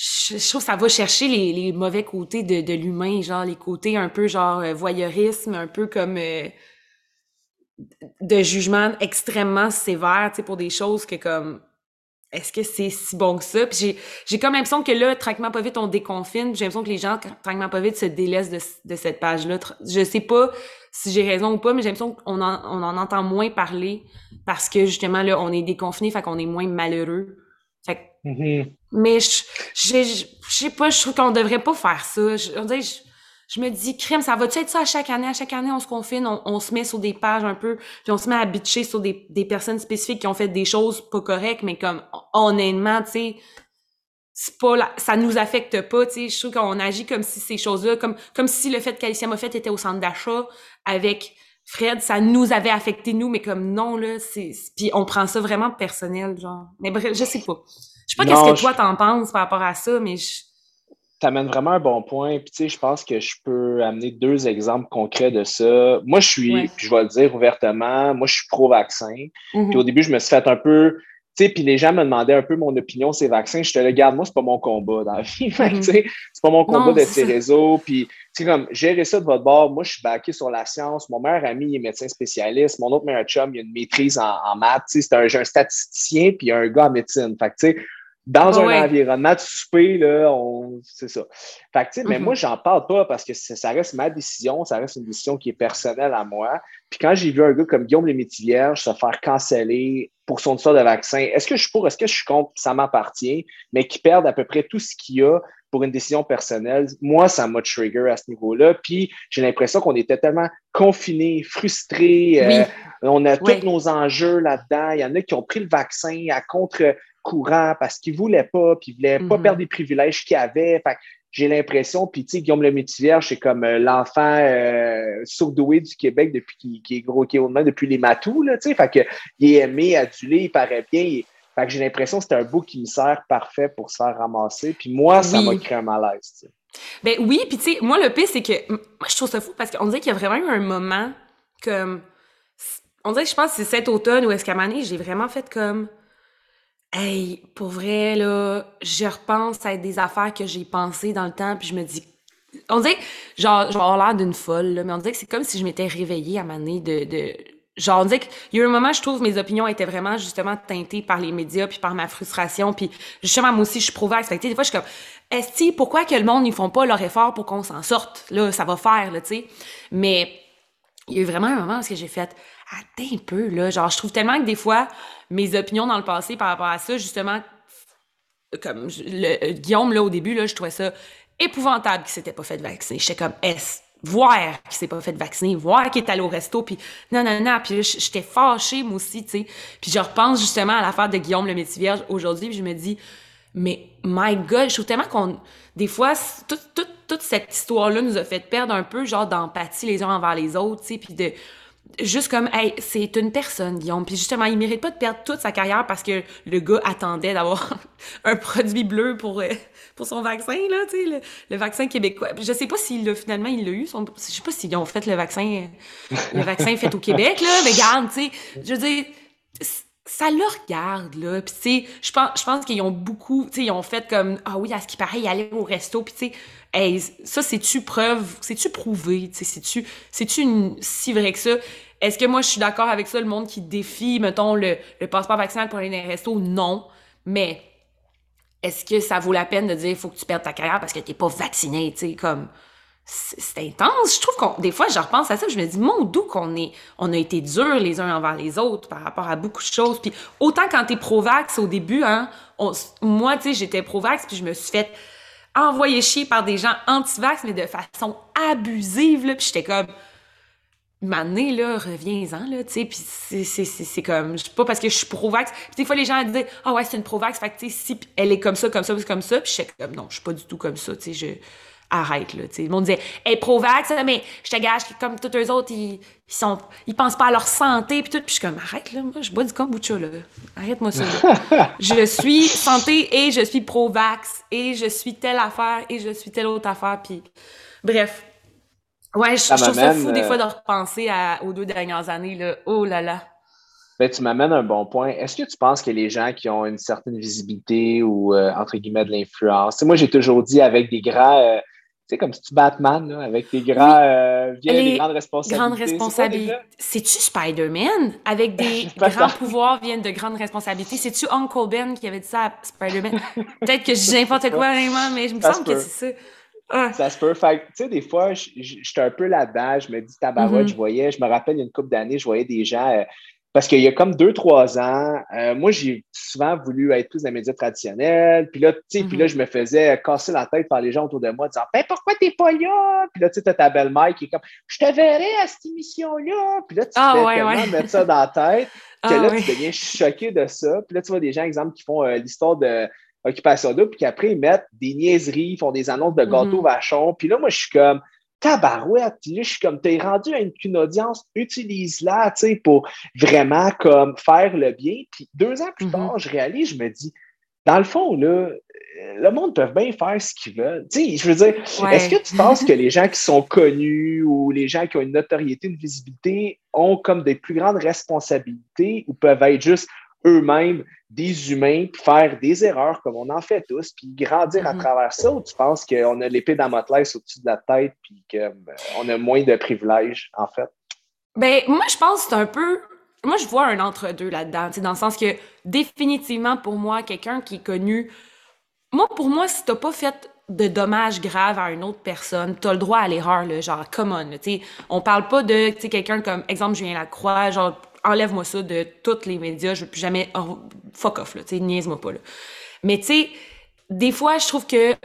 je, trouve que ça va chercher les, les mauvais côtés de, de l'humain, genre les côtés un peu genre euh, voyeurisme, un peu comme euh, de jugement extrêmement sévère, tu sais, pour des choses que comme est-ce que c'est si bon que ça? Puis j'ai, comme l'impression que là, tranquillement pas vite, on déconfine. J'ai l'impression que les gens, tranquillement pas vite, se délaissent de, de cette page-là. Je sais pas si j'ai raison ou pas, mais j'ai l'impression qu'on en, on en entend moins parler parce que justement, là, on est déconfiné, fait qu'on est moins malheureux. Fait mm-hmm. Mais je, sais pas, je trouve qu'on devrait pas faire ça. Je, je, me dis, crème, ça va-tu être ça à chaque année? À chaque année, on se confine, on, se met sur des pages un peu, puis on se met à bitcher sur des, personnes spécifiques qui ont fait des choses pas correctes, mais comme, honnêtement, tu sais, c'est pas ça nous affecte pas, tu sais. Je trouve qu'on agit comme si ces choses-là, comme, comme si le fait qu'Alicia Moffett était au centre d'achat avec Fred, ça nous avait affecté nous, mais comme non, là, c'est, puis on prend ça vraiment personnel, genre. Mais bref, je sais pas. Je sais pas qu'est-ce que toi t'en penses par rapport à ça, mais je, tu amènes vraiment un bon point. Puis, tu sais, je pense que je peux amener deux exemples concrets de ça. Moi, je suis, puis je vais le dire ouvertement, moi, je suis pro-vaccin. Mm-hmm. Puis au début, je me suis fait un peu, tu sais, puis les gens me demandaient un peu mon opinion sur ces vaccins. Je te le garde, moi, c'est pas mon combat dans la vie. Tu sais, c'est pas mon combat de ces réseaux. Puis, tu sais, comme, gérer ça de votre bord. Moi, je suis backé sur la science. Mon meilleur ami, il est médecin spécialiste. Mon autre meilleur chum, il a une maîtrise en, en maths. Tu sais, c'est un, un statisticien, puis un gars en médecine. Fait que, tu sais, dans un environnement de souper, là, on... c'est ça. Fait que, tu sais, mais mm-hmm. moi, j'en parle pas parce que ça reste ma décision, ça reste une décision qui est personnelle à moi. Puis quand j'ai vu un gars comme Guillaume Lemaitre-Vierge se faire canceller pour son histoire de vaccin, est-ce que je suis pour, est-ce que je suis contre, ça m'appartient, mais qui perdent à peu près tout ce qu'il y a pour une décision personnelle, moi, ça m'a trigger à ce niveau-là. Puis j'ai l'impression qu'on était tellement confinés, frustrés. Euh, on a tous nos enjeux là-dedans. Il y en a qui ont pris le vaccin à contre courant parce qu'il voulait pas, puis il voulait pas mhm. perdre des privilèges qu'il avait. Fait j'ai l'impression, puis tu sais, Guillaume le Métivier, c'est comme euh, l'enfant euh, sourdoué du Québec depuis qu'il est gros qui est depuis les matous, là, tu sais. Fait que il est aimé, adulé, il paraît bien. fait que j'ai l'impression que c'est un bout qui me sert parfait pour se faire ramasser. Puis moi, ça m'a créé un malaise, Ben oui, puis tu sais, moi, le pire, c'est que moi, je trouve ça fou parce qu'on dirait qu'il y a vraiment eu un moment comme. On dirait que je pense que c'est cet automne où est-ce qu'à j'ai vraiment fait comme Hey, pour vrai, là, je repense à des affaires que j'ai pensées dans le temps, puis je me dis. On dirait, genre, genre l'air d'une folle, là, mais on dirait que c'est comme si je m'étais réveillée à ma de, de. Genre, on dirait qu'il y a eu un moment, je trouve, mes opinions étaient vraiment, justement, teintées par les médias, puis par ma frustration, puis justement, moi aussi, je suis pro-vax. Fait des fois, je suis comme, est-ce pourquoi que le monde, ils font pas leur effort pour qu'on s'en sorte? Là, ça va faire, là, tu sais. Mais il y a eu vraiment un moment où j'ai fait, attends un peu, là. Genre, je trouve tellement que des fois, mes opinions dans le passé par rapport à ça, justement, comme le, Guillaume, là, au début, là, je trouvais ça épouvantable qu'il s'était pas fait vacciner. J'étais comme, est voir qu'il s'est pas fait vacciner, voir qu'il est allé au resto, puis non, non, non, puis j'étais fâchée, moi aussi, tu sais. Puis je repense justement à l'affaire de Guillaume le métier vierge aujourd'hui, puis je me dis, mais my God, je trouve tellement qu'on... Des fois, toute, toute cette histoire-là nous a fait perdre un peu, genre, d'empathie les uns envers les autres, tu sais, puis de juste comme hey, c'est une personne Guillaume. Puis justement il mérite pas de perdre toute sa carrière parce que le gars attendait d'avoir un produit bleu pour euh, pour son vaccin là tu sais le, vaccin québécois. Je sais pas l'a finalement il l'a eu son, je sais pas s'ils ont fait le vaccin le vaccin fait au Québec là. Mais garde tu sais je veux dire ça le regarde là puis tu sais je pense qu'ils ont beaucoup tu sais ils ont fait comme ah oui à ce qui paraît il allait au resto puis tu sais hey, ça c'est-tu preuve c'est-tu prouvé tu c'est-tu si vrai que ça? Est-ce que moi, je suis d'accord avec ça, le monde qui défie, mettons, le, passeport vaccinal pour aller dans les restos? Non. Mais est-ce que ça vaut la peine de dire, faut que tu perdes ta carrière parce que t'es pas vacciné, tu sais, comme... C'est intense. Je trouve qu'on des fois je repense à ça, je me dis mon doux qu'on est on a été durs les uns envers les autres par rapport à beaucoup de choses. Puis autant quand t'es pro-vax au début hein, moi tu sais j'étais pro-vax puis je me suis fait envoyer chier par des gens anti-vax mais de façon abusive là, puis j'étais comme M'amener, là, reviens-en, là, tu sais, puis c'est comme, je sais pas parce que je suis pro-vax, puis des fois, les gens disent, ah ouais, c'est une pro-vax, fait que, tu sais, si elle est comme ça, comme ça, comme ça, puis je suis comme, non, je suis pas du tout comme ça, tu sais, je, arrête, là, tu sais. Le monde disait, est pro-vax, mais je te gage que comme tous eux autres, ils, ils, sont, ils pensent pas à leur santé, puis tout, puis je suis comme, arrête, là, moi, je bois du kombucha, là, arrête-moi ça, là. je suis santé et je suis pro-vax, et je suis telle affaire, et je suis telle autre affaire, puis bref, Ouais, je, trouve ça fou des fois de euh, repenser à, aux deux dernières années. Là. Oh là là. Ben, tu m'amènes un bon point. Est-ce que tu penses que les gens qui ont une certaine visibilité ou, euh, entre guillemets, de l'influence, moi, j'ai toujours dit avec des grands, euh, sais, comme si tu Batman, avec des grands, euh, viennent des grandes responsabilités. Grandes responsabilités? C'est-tu Spider-Man? Avec des grands pouvoirs viennent de grandes responsabilités. C'est-tu Uncle Ben qui avait dit ça à Spider-Man? Peut-être que j'ai n'importe quoi vraiment, mais je me semble que c'est ça. Ah. Ça se peut. Fait tu sais, des fois, j'étais un peu là-dedans. Je me dis, tabarouette, mm-hmm. je voyais, je me rappelle, il y a une couple d'années, je voyais des gens, parce qu'il y a comme deux, trois ans, euh, moi, j'ai souvent voulu être plus dans les médias traditionnels. Puis là, tu sais, puis là, mhm. je me faisais casser la tête par les gens autour de moi, disant Ben, pourquoi t'es pas là? Puis là, tu sais, t'as ta belle-mère qui est comme Je te verrai à cette émission-là. Puis là, tu ah, fais tellement mettre ça dans la tête que ah, là, tu deviens choqué de ça. Puis là, tu vois des gens, exemple, qui font euh, l'histoire de Occupation double, puis qu'après, ils mettent des niaiseries, ils font des annonces de gâteaux mhm. vachons. Puis là, moi, je suis comme tabarouette. Là, je suis comme, t'es rendu à une, audience, utilise-la, tu sais, pour vraiment comme faire le bien. Puis deux ans plus mm-hmm. tard, je réalise, je me dis, dans le fond, là, euh, le monde peut bien faire ce qu'ils veulent. Tu sais, je veux dire, est-ce que tu penses que les gens qui sont connus ou les gens qui ont une notoriété, une visibilité ont comme des plus grandes responsabilités ou peuvent être juste eux-mêmes des humains, puis faire des erreurs comme on en fait tous, puis grandir à mm-hmm. travers ça, ou tu penses qu'on a l'épée d'Amotlaise au-dessus de la tête, puis qu'on euh, a moins de privilèges, en fait? Ben, moi, je pense que c'est un peu. Moi, je vois un entre-deux là-dedans, dans le sens que définitivement, pour moi, quelqu'un qui est connu. Moi, pour moi, si t'as pas fait de dommages graves à une autre personne, t'as le droit à l'erreur, genre, come on, tu On parle pas de, quelqu'un comme, exemple, Julien Lacroix, genre, enlève-moi ça de tous les médias, je veux plus jamais, oh, fuck off, là, tu sais, niaise-moi pas, là. Mais tu sais, des fois, je trouve que,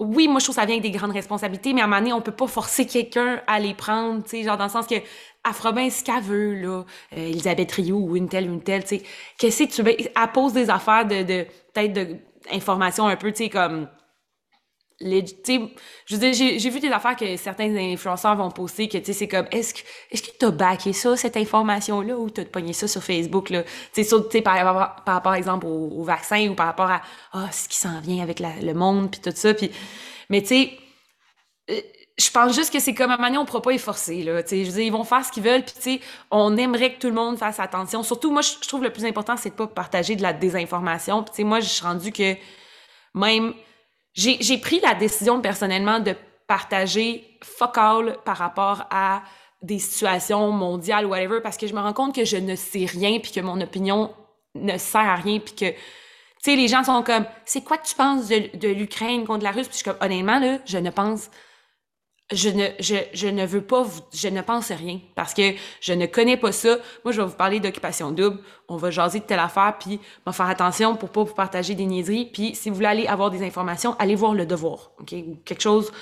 oui, moi, je trouve que ça vient avec des grandes responsabilités, mais à un moment donné, on peut pas forcer quelqu'un à les prendre, tu sais, genre dans le sens que, Afrobin, ce qu'elle veut, là, euh, Elisabeth Rio ou une telle, une telle, tu sais, qu'est-ce que tu veux, elle pose des affaires de, de peut-être d'informations un peu, tu sais, comme, j'ai vu des affaires que certains influenceurs vont poster que c'est comme est-ce que est-ce que t'as backé ça cette information là ou t'as pogné ça sur Facebook là? Tu sais par, par, par, par exemple au, vaccin ou par rapport à ah, ce qui s'en vient avec le monde puis tout ça puis mais tu sais euh, je pense juste que c'est comme à manière on pourra pas y forcer là tu sais ils vont faire ce qu'ils veulent puis tu sais on aimerait que tout le monde fasse attention. Surtout moi je trouve le plus important c'est de pas partager de la désinformation tu sais moi je suis rendu que même j'ai pris la décision personnellement de partager fuck all par rapport à des situations mondiales whatever parce que je me rends compte que je ne sais rien puis que mon opinion ne sert à rien puis que tu sais les gens sont comme c'est quoi que tu penses de, de l'Ukraine contre la Russie puis je suis comme honnêtement là je ne pense je ne, je, je ne veux pas, je ne pense rien parce que je ne connais pas ça. Moi, je vais vous parler d'occupation double. On va jaser de telle affaire, puis va faire attention pour pas vous partager des niaiseries. Puis si vous voulez aller avoir des informations, allez voir le devoir, ok, ou quelque chose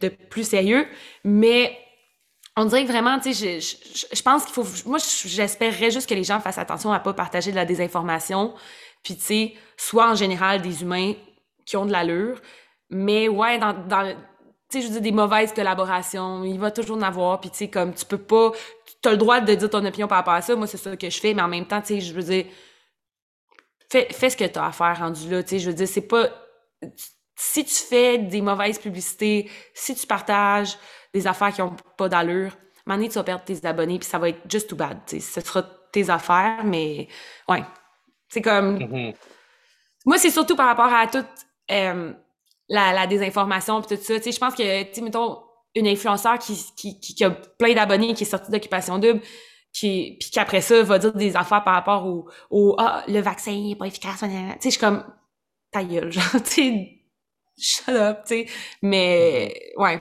de plus sérieux. Mais on dirait que vraiment, tu sais, je, je, je, pense qu'il faut. Moi, j'espérerais juste que les gens fassent attention à pas partager de la désinformation. Puis tu sais, soit en général des humains qui ont de l'allure, mais ouais, dans tu sais, je veux dire, des mauvaises collaborations, il va toujours en avoir, puis tu sais, comme, tu peux pas, tu as le droit de dire ton opinion par rapport à ça, moi, c'est ça que je fais, mais en même temps, tu sais, je veux dire, fais, fais ce que tu as à faire rendu là, tu sais, je veux dire, c'est pas, si tu fais des mauvaises publicités, si tu partages des affaires qui ont pas d'allure, à un tu vas perdre tes abonnés, puis ça va être just too bad, tu sais, ce sera tes affaires, mais, ouais, c'est comme, mm-hmm. moi, c'est surtout par rapport à tout, euh, la, la désinformation puis tout ça. Tu sais, je pense que, tu sais, mettons, une influenceur qui, qui, qui, a plein d'abonnés, qui est sortie d'occupation double, qui, puis qu'après ça, va dire des affaires par rapport au, au ah, le vaccin n'est pas efficace. Tu sais, je suis comme, ta gueule, genre, tu sais, shut up, tu sais. Mais, ouais.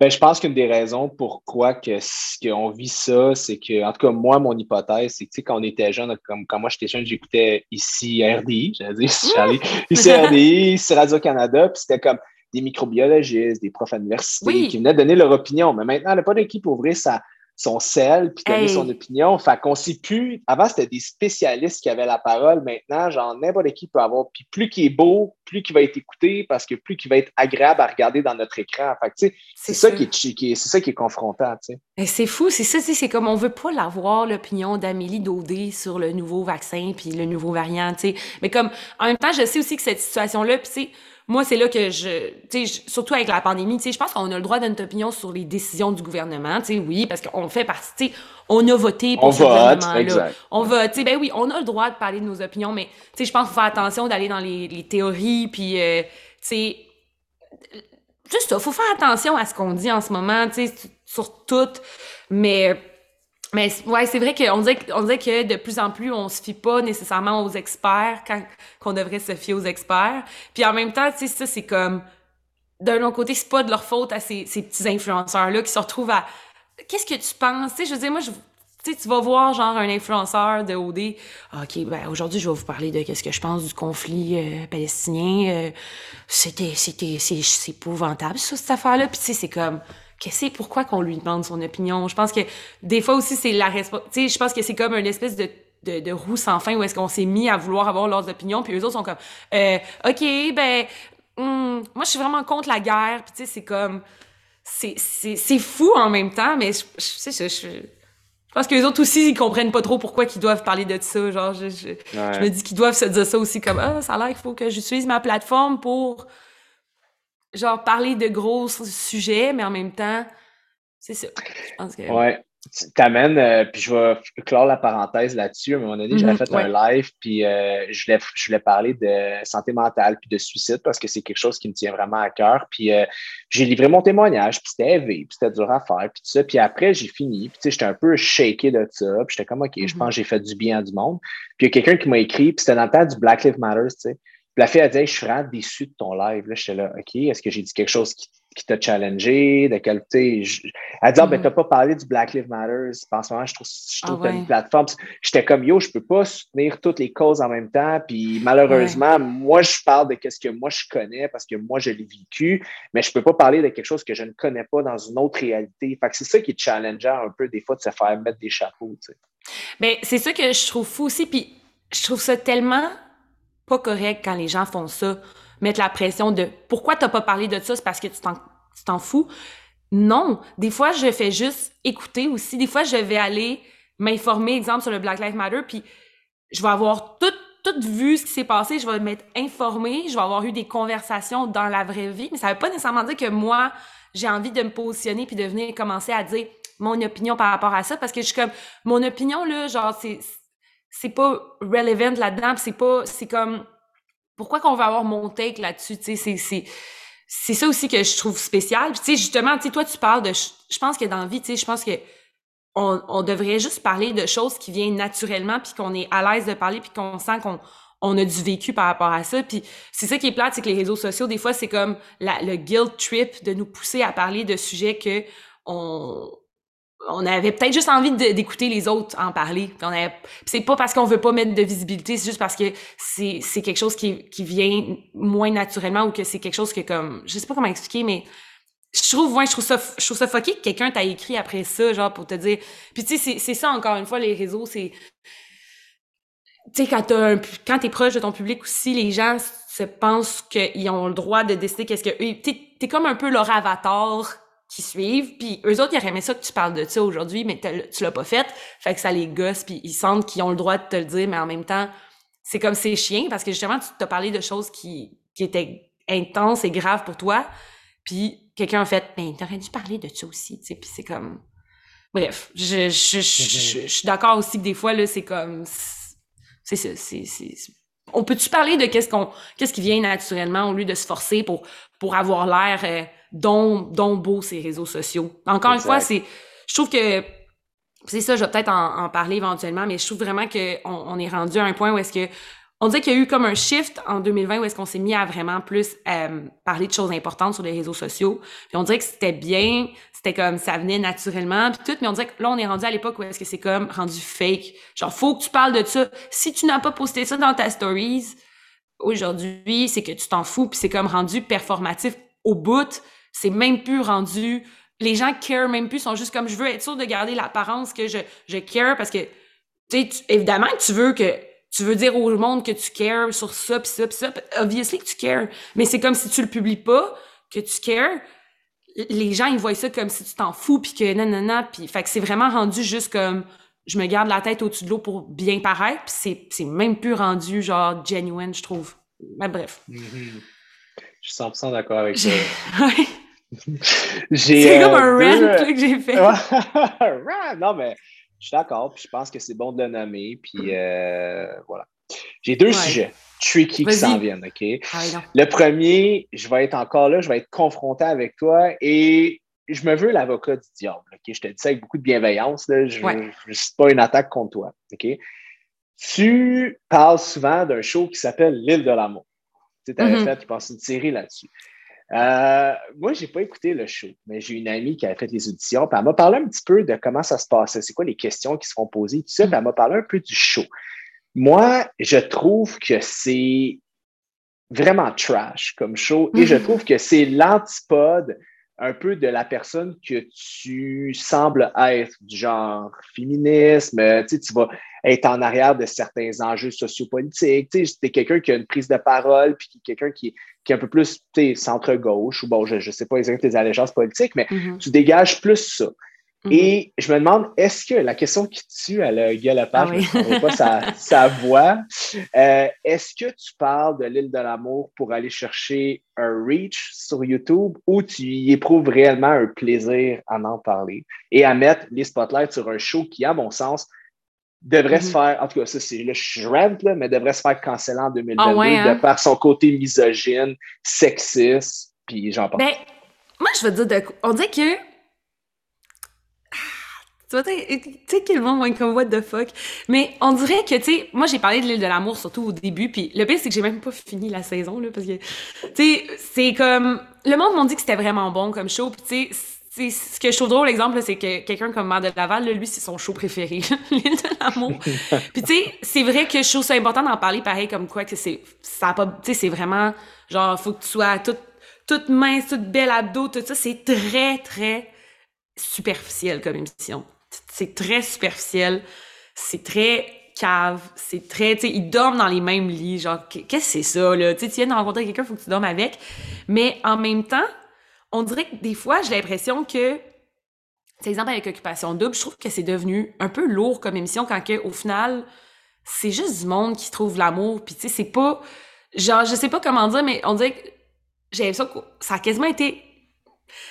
Ben, je pense qu'une des raisons pourquoi que, qu'on vit ça, c'est que, en tout cas, moi, mon hypothèse, c'est que quand on était jeune, comme quand moi j'étais jeune, j'écoutais ici RDI, j'allais dire, ici RDI, ici Radio-Canada, puis c'était comme des microbiologistes, des profs à l'université qui venaient donner leur opinion. Mais maintenant, elle n'a pas d'équipe pour ouvrir sa, son sel, puis donner son opinion. Fait qu'on sait plus. Avant, c'était des spécialistes qui avaient la parole. Maintenant, genre, n'importe qui peut avoir. Puis plus qu'il est beau, plus qu'il va être écouté, parce que plus qu'il va être agréable à regarder dans notre écran. Fait c'est ça, qui est, c'est ça qui est confrontant, tu sais. c'est fou, c'est ça, c'est comme on veut pas l'avoir l'opinion d'Amélie Daudé sur le nouveau vaccin puis le nouveau variant, tu sais. Mais comme en même temps, je sais aussi que cette situation-là, puis tu moi c'est là que je, tu sais, surtout avec la pandémie, tu sais, je pense qu'on a le droit d'une opinion sur les décisions du gouvernement, tu sais, oui, parce qu'on fait partie, tu sais, on a voté pour ce gouvernement-là. On vote, tu sais, ben oui, on a le droit de parler de nos opinions, mais tu sais, je pense qu'il faut faire attention d'aller dans les, les théories, puis euh, tu sais juste ça, faut faire attention à ce qu'on dit en ce moment, tu sais, sur tout. Mais, mais ouais, c'est vrai qu'on dirait, on dirait que de plus en plus, on se fie pas nécessairement aux experts quand qu'on devrait se fier aux experts. Puis en même temps, tu sais, ça, c'est comme, d'un autre côté, c'est pas de leur faute à ces, ces petits influenceurs-là qui se retrouvent à, qu'est-ce que tu penses? Tu sais, je veux dire, moi, je, tu sais, tu vas voir genre un influenceur de OD. OK, ben aujourd'hui, je vais vous parler de qu'est-ce que je pense du conflit euh, palestinien. Euh, c'était, c'était, c'est, épouvantable, ça, cette affaire-là. Puis tu sais, c'est comme, qu'est-ce que pourquoi qu'on lui demande son opinion? Je pense que des fois aussi, c'est la responsabilité. Tu sais, je pense que c'est comme une espèce de de, de roue sans fin où est-ce qu'on s'est mis à vouloir avoir leurs opinions puis eux autres sont comme euh, ok ben hmm, moi je suis vraiment contre la guerre puis tu sais c'est comme c'est c'est fou en même temps mais je, je, je, je je pense que les autres aussi, ils comprennent pas trop pourquoi ils doivent parler de ça. Genre, je, je, me dis qu'ils doivent se dire ça aussi comme ah, ça a l'air qu'il faut que j'utilise ma plateforme pour genre parler de gros sujets, mais en même temps, c'est ça. Je pense que. Ouais t'amènes, euh, puis je vais clore la parenthèse là-dessus. À un moment donné, j'avais mm-hmm. fait un live, puis euh, je, voulais, je voulais parler de santé mentale puis de suicide parce que c'est quelque chose qui me tient vraiment à cœur. Puis euh, j'ai livré mon témoignage, puis c'était élevé, puis c'était dur à faire, puis tout ça. Puis après, j'ai fini, puis tu sais, j'étais un peu shaké de ça, puis j'étais comme, OK, je mm-hmm. pense que j'ai fait du bien à du monde. Puis il y a quelqu'un qui m'a écrit, puis c'était dans le temps du Black Lives Matter, tu sais. Puis la fille a dit, je suis vraiment déçu de ton live. Là, j'étais là, OK, est-ce que j'ai dit quelque chose qui qui t'a challengé, de quel, elle dit, ah, ben, mm-hmm. t'as pas parlé du Black Lives Matter. En ce moment, je trouve, je trouve ah, une plateforme. J'étais comme, yo, je peux pas soutenir toutes les causes en même temps. Puis malheureusement, moi, je parle de ce que moi, je connais parce que moi, je l'ai vécu, mais je peux pas parler de quelque chose que je ne connais pas dans une autre réalité. Fait que c'est ça qui est challengeant un peu, des fois, de se faire mettre des chapeaux, tu sais. Ben, c'est ça que je trouve fou aussi. Puis je trouve ça tellement pas correct quand les gens font ça mettre la pression de pourquoi t'as pas parlé de ça, c'est parce que tu t'en fous. Non, des fois je fais juste écouter aussi. Des fois je vais aller m'informer, exemple sur le Black Lives Matter, puis je vais avoir tout vu ce qui s'est passé, je vais m'être informée, je vais avoir eu des conversations dans la vraie vie, mais ça veut pas nécessairement dire que moi j'ai envie de me positionner puis de venir commencer à dire mon opinion par rapport à ça parce que je suis comme mon opinion là genre c'est c'est pas relevant là-dedans, c'est pas c'est comme pourquoi qu'on va avoir mon take là-dessus, tu sais, c'est c'est ça aussi que je trouve spécial. Tu sais, justement, tu sais, toi, tu parles de... Je pense que dans la vie, tu sais, je pense que on, on, devrait juste parler de choses qui viennent naturellement, puis qu'on est à l'aise de parler, puis qu'on sent qu'on on a du vécu par rapport à ça. Puis c'est ça qui est plate, c'est que les réseaux sociaux, des fois, c'est comme la, le guilt trip de nous pousser à parler de sujets que on, on avait peut-être juste envie d'écouter les autres en parler. C'est pas parce qu'on veut pas mettre de visibilité, c'est juste parce que c'est quelque chose qui, qui vient moins naturellement ou que c'est quelque chose que comme je sais pas comment expliquer, mais je trouve ouais, je trouve ça je trouve ça fucké que quelqu'un t'a écrit après ça genre pour te dire puis tu sais c'est ça encore une fois les réseaux c'est tu sais quand t'as quand t'es proche de ton public aussi les gens se pensent qu'ils ont le droit de décider qu'est-ce que t'es es comme un peu leur avatar qui suivent, puis eux autres, ils auraient ça que tu parles de ça aujourd'hui, mais tu l'as pas fait, fait que ça les gosse, puis ils sentent qu'ils ont le droit de te le dire, mais en même temps, c'est comme c'est chiant, parce que justement, tu t'as parlé de choses qui, qui étaient intenses et graves pour toi, puis quelqu'un a fait, ben, t'aurais dû parler de ça aussi, tu sais, puis c'est comme... Bref, je, je, je, je, suis d'accord aussi que des fois, là, c'est comme... C'est ça, c'est... On peut-tu parler de qu'est-ce qu'on qu'est-ce qui vient naturellement au lieu de se forcer pour pour avoir l'air euh, dont, dont beau ces réseaux sociaux? Encore une fois, c'est, je trouve que, c'est ça, je vais peut-être en, parler éventuellement, mais je trouve vraiment qu'on on est rendu à un point où est-ce que, on dirait qu'il y a eu comme un shift en 2020 où est-ce qu'on s'est mis à vraiment plus euh, parler de choses importantes sur les réseaux sociaux. Puis on dirait que c'était bien, c'était comme ça venait naturellement puis tout, mais on dirait que là on est rendu à l'époque où est-ce que c'est comme rendu fake. Genre faut que tu parles de ça. Si tu n'as pas posté ça dans ta stories aujourd'hui, c'est que tu t'en fous puis c'est comme rendu performatif au bout c'est même plus rendu. Les gens care même plus, sont juste comme je veux être sûr de garder l'apparence que je, je care parce que, tu sais, évidemment que tu veux que tu veux dire au monde que tu cares sur ça pis ça pis ça. Obviously que tu cares. Mais c'est comme si tu le publies pas, que tu cares. les gens, ils voient ça comme si tu t'en fous, puis que nanana, puis fait que c'est vraiment rendu juste comme je me garde la tête au-dessus de l'eau pour bien paraître, puis c'est même plus rendu genre genuine, je trouve. Mais bref. Mm-hmm. Je suis 100% d'accord avec ça. c'est comme un euh, rant que j'ai fait. non, mais je suis d'accord, puis je pense que c'est bon de le nommer, puis euh, voilà. J'ai deux sujets tricky qui s'en viennent, OK? Ah le premier, je vais être encore là, je vais être confronté avec toi et je me veux l'avocat du diable, OK? Je te dis ça avec beaucoup de bienveillance, là. Je ne suis pas une attaque contre toi, OK? Tu parles souvent d'un show qui s'appelle L'île de l'amour. Tu avais mm-hmm. fait, tu penses, une série là-dessus. Euh, moi, je n'ai pas écouté le show, mais j'ai une amie qui a fait les auditions, puis elle m'a parlé un petit peu de comment ça se passait, c'est quoi les questions qui seront posées, tout ça, puis elle m'a parlé un peu du show. Moi, je trouve que c'est vraiment trash comme show et je mhm. trouve que c'est l'antipode un peu de la personne que tu sembles être, du genre féminisme, tu, sais, tu vas être en arrière de certains enjeux sociopolitiques, tu es quelqu'un qui a une prise de parole, puis quelqu'un qui, qui est un peu plus centre-gauche, ou bon, je ne sais pas exactement tes allégeances politiques, mais mhm. tu dégages plus ça. Mhm. Et je me demande, est-ce que la question qui tue à la galopage, ah je ne pas sa, sa voix, euh, est-ce que tu parles de l'île de l'amour pour aller chercher un reach sur YouTube ou tu y éprouves réellement un plaisir à en parler et à mettre les spotlights sur un show qui, à mon sens, devrait se mhm. faire, en tout cas, ça c'est le je là, mais devrait se faire canceller en 2022 ah de hein? par son côté misogyne, sexiste, puis j'en parle. Ben, moi, je veux dire, on dit que tu sais, quel monde va comme what the fuck. Mais on dirait que, tu sais, moi j'ai parlé de l'île de l'amour surtout au début, puis le pire c'est que j'ai même pas fini la saison, là, parce que, tu sais, c'est comme. Le monde m'a dit que c'était vraiment bon comme show, puis tu sais, ce que je trouve drôle, l'exemple, c'est que quelqu'un comme Mère de Laval, lui, c'est son show préféré, l'île de l'amour. puis tu sais, c'est vrai que je trouve ça important d'en parler pareil, comme quoi que c'est. Ça pas. Tu sais, c'est vraiment. Genre, faut que tu sois toute, toute mince, toute belle abdos, tout ça. C'est très, très superficiel comme émission c'est très superficiel, c'est très cave, c'est très, tu sais, ils dorment dans les mêmes lits, genre, qu'est-ce que c'est ça, là? Tu sais, tu viens de rencontrer quelqu'un, faut que tu dormes avec. Mais en même temps, on dirait que des fois, j'ai l'impression que, c'est exemple avec Occupation Double, je trouve que c'est devenu un peu lourd comme émission quand que, au final, c'est juste du monde qui trouve l'amour, puis tu sais, c'est pas, genre, je sais pas comment dire, mais on dirait que j'ai l'impression que ça a quasiment été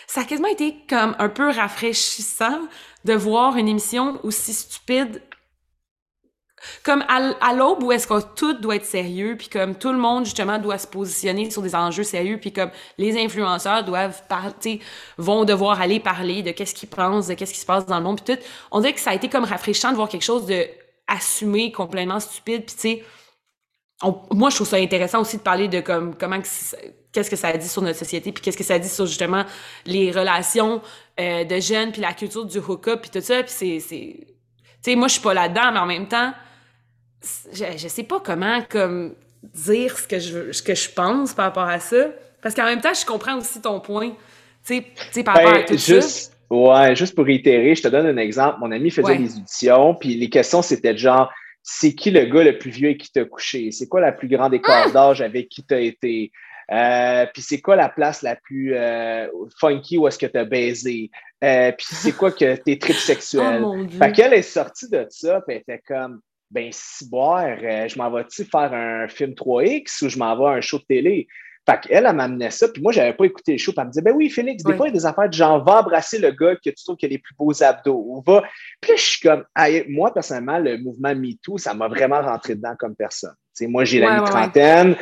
ça a quasiment été comme un peu rafraîchissant de voir une émission aussi stupide comme à, l'aube où est-ce que tout doit être sérieux puis comme tout le monde justement doit se positionner sur des enjeux sérieux puis comme les influenceurs doivent parler vont devoir aller parler de qu'est-ce qu'ils pensent de qu'est-ce qui se passe dans le monde puis tout. On dirait que ça a été comme rafraîchissant de voir quelque chose de assumé complètement stupide puis tu sais moi, je trouve ça intéressant aussi de parler de comme comment qu'est-ce que ça dit sur notre société, puis qu'est-ce que ça dit sur justement les relations euh, de jeunes, puis la culture du hook-up, puis tout ça. Puis c'est, tu sais, moi, je suis pas là-dedans, mais en même temps, je, je sais pas comment comme dire ce que je ce que je pense par rapport à ça, parce qu'en même temps, je comprends aussi ton point, tu sais, par rapport à ben, tout juste, Ouais, juste pour réitérer, je te donne un exemple. Mon ami faisait des auditions, puis les questions c'était genre c'est qui le gars le plus vieux avec qui t'as couché? C'est quoi la plus grande écart ah! d'âge avec qui t'as été? Euh, puis c'est quoi la place la plus euh, funky où est-ce que t'as baisé? Euh, puis c'est quoi que tes trips sexuels? Oh, fait qu'elle est sortie de ça, puis elle était comme, ben si boire, je m'en vais-tu faire un film 3X ou je m'en vais à un show de télé? Fait qu'elle, elle m'amenait ça, puis moi, j'avais pas écouté le show, puis elle me disait, ben oui, Félix, des fois, il y a des affaires de genre, va embrasser le gars que tu trouves qui a les plus beaux abdos, ou va. Puis là, je suis comme, moi, personnellement, le mouvement MeToo, ça m'a vraiment rentré dedans comme personne. sais, moi, j'ai la mi-trentaine.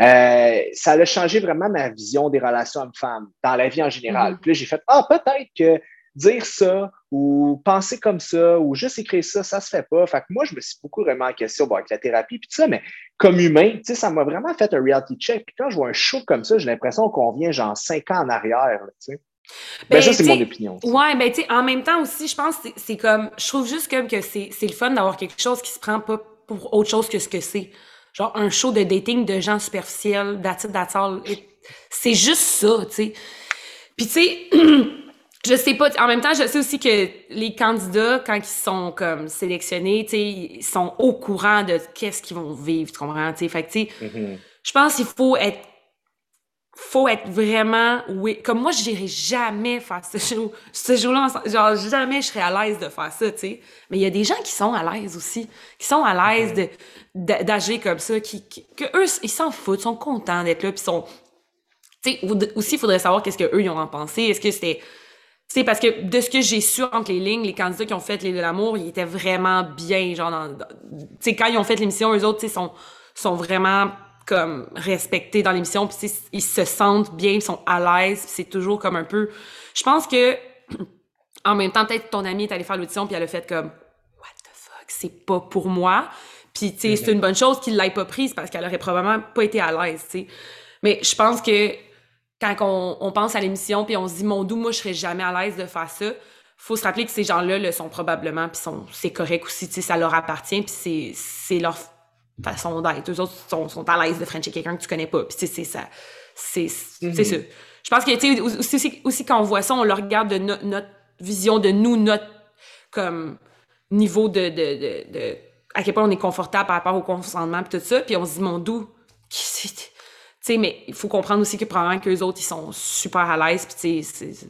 Euh, ça a changé vraiment ma vision des relations hommes-femmes dans la vie en général. Mm-hmm. Puis là, j'ai fait, ah, peut-être que dire ça ou penser comme ça ou juste écrire ça, ça se fait pas. Fait que moi, je me suis beaucoup remis en question avec la thérapie puis tout ça, mais comme humain, tu sais, ça m'a vraiment fait un reality check. Puis quand je vois un show comme ça, j'ai l'impression qu'on vient genre cinq ans en arrière, tu sais. Ben, ça, c'est mon opinion. Ouais, ben, tu sais, en même temps aussi, je pense que c'est comme, je trouve juste comme que c'est le fun d'avoir quelque chose qui se prend pas pour autre chose que ce que c'est. Genre un show de dating de gens superficiels, that's C'est juste ça, tu sais. Puis, tu sais, je sais pas, en même temps, je sais aussi que les candidats, quand ils sont comme sélectionnés, tu ils sont au courant de qu'est-ce qu'ils vont vivre, tu comprends, tu sais. Fait que, tu sais, mm-hmm. je pense qu'il faut être faut être vraiment oui. Comme moi je dirais jamais faire ce show ce jour là genre jamais je serais à l'aise de faire ça tu sais. Mais il y a des gens qui sont à l'aise aussi qui sont à l'aise de d'agir comme ça qui, que eux ils s'en foutent sont contents d'être là puis sont tu sais aussi il faudrait savoir qu'est-ce que eux ils ont en pensé est-ce que c'était sais parce que de ce que j'ai su entre les lignes les candidats qui ont fait les de l'amour ils étaient vraiment bien genre tu sais quand ils ont fait l'émission eux autres tu sais sont sont vraiment comme respectés dans l'émission puis ils se sentent bien ils sont à l'aise c'est toujours comme un peu je pense que en même temps peut-être ton ami est allé faire l'audition puis elle a fait comme what the fuck c'est pas pour moi. Puis tu sais c'est une bonne chose qu'il l'ait pas prise parce qu'elle aurait probablement pas été à l'aise tu sais. Mais je pense que quand on, on pense à l'émission puis on se dit mon doux moi je serais jamais à l'aise de faire ça faut se rappeler que ces gens-là le sont probablement puis sont c'est correct aussi tu sais ça leur appartient puis c'est c'est leur façon d'être. Eux autres sont, sont à l'aise de frencher quelqu'un que tu connais pas. Puis c'est ça. C'est mm ça. Je pense que, tu sais, aussi, aussi, quand on voit ça, on le regarde de notre vision de nous, notre comme niveau de, de, de, de, à quel point on est confortable par rapport au consentement puis tout ça. Puis on se dit, mon doux, qui c'est? Tu sais, mais il faut comprendre aussi que probablement qu'eux autres, ils sont super à l'aise. Puis tu sais,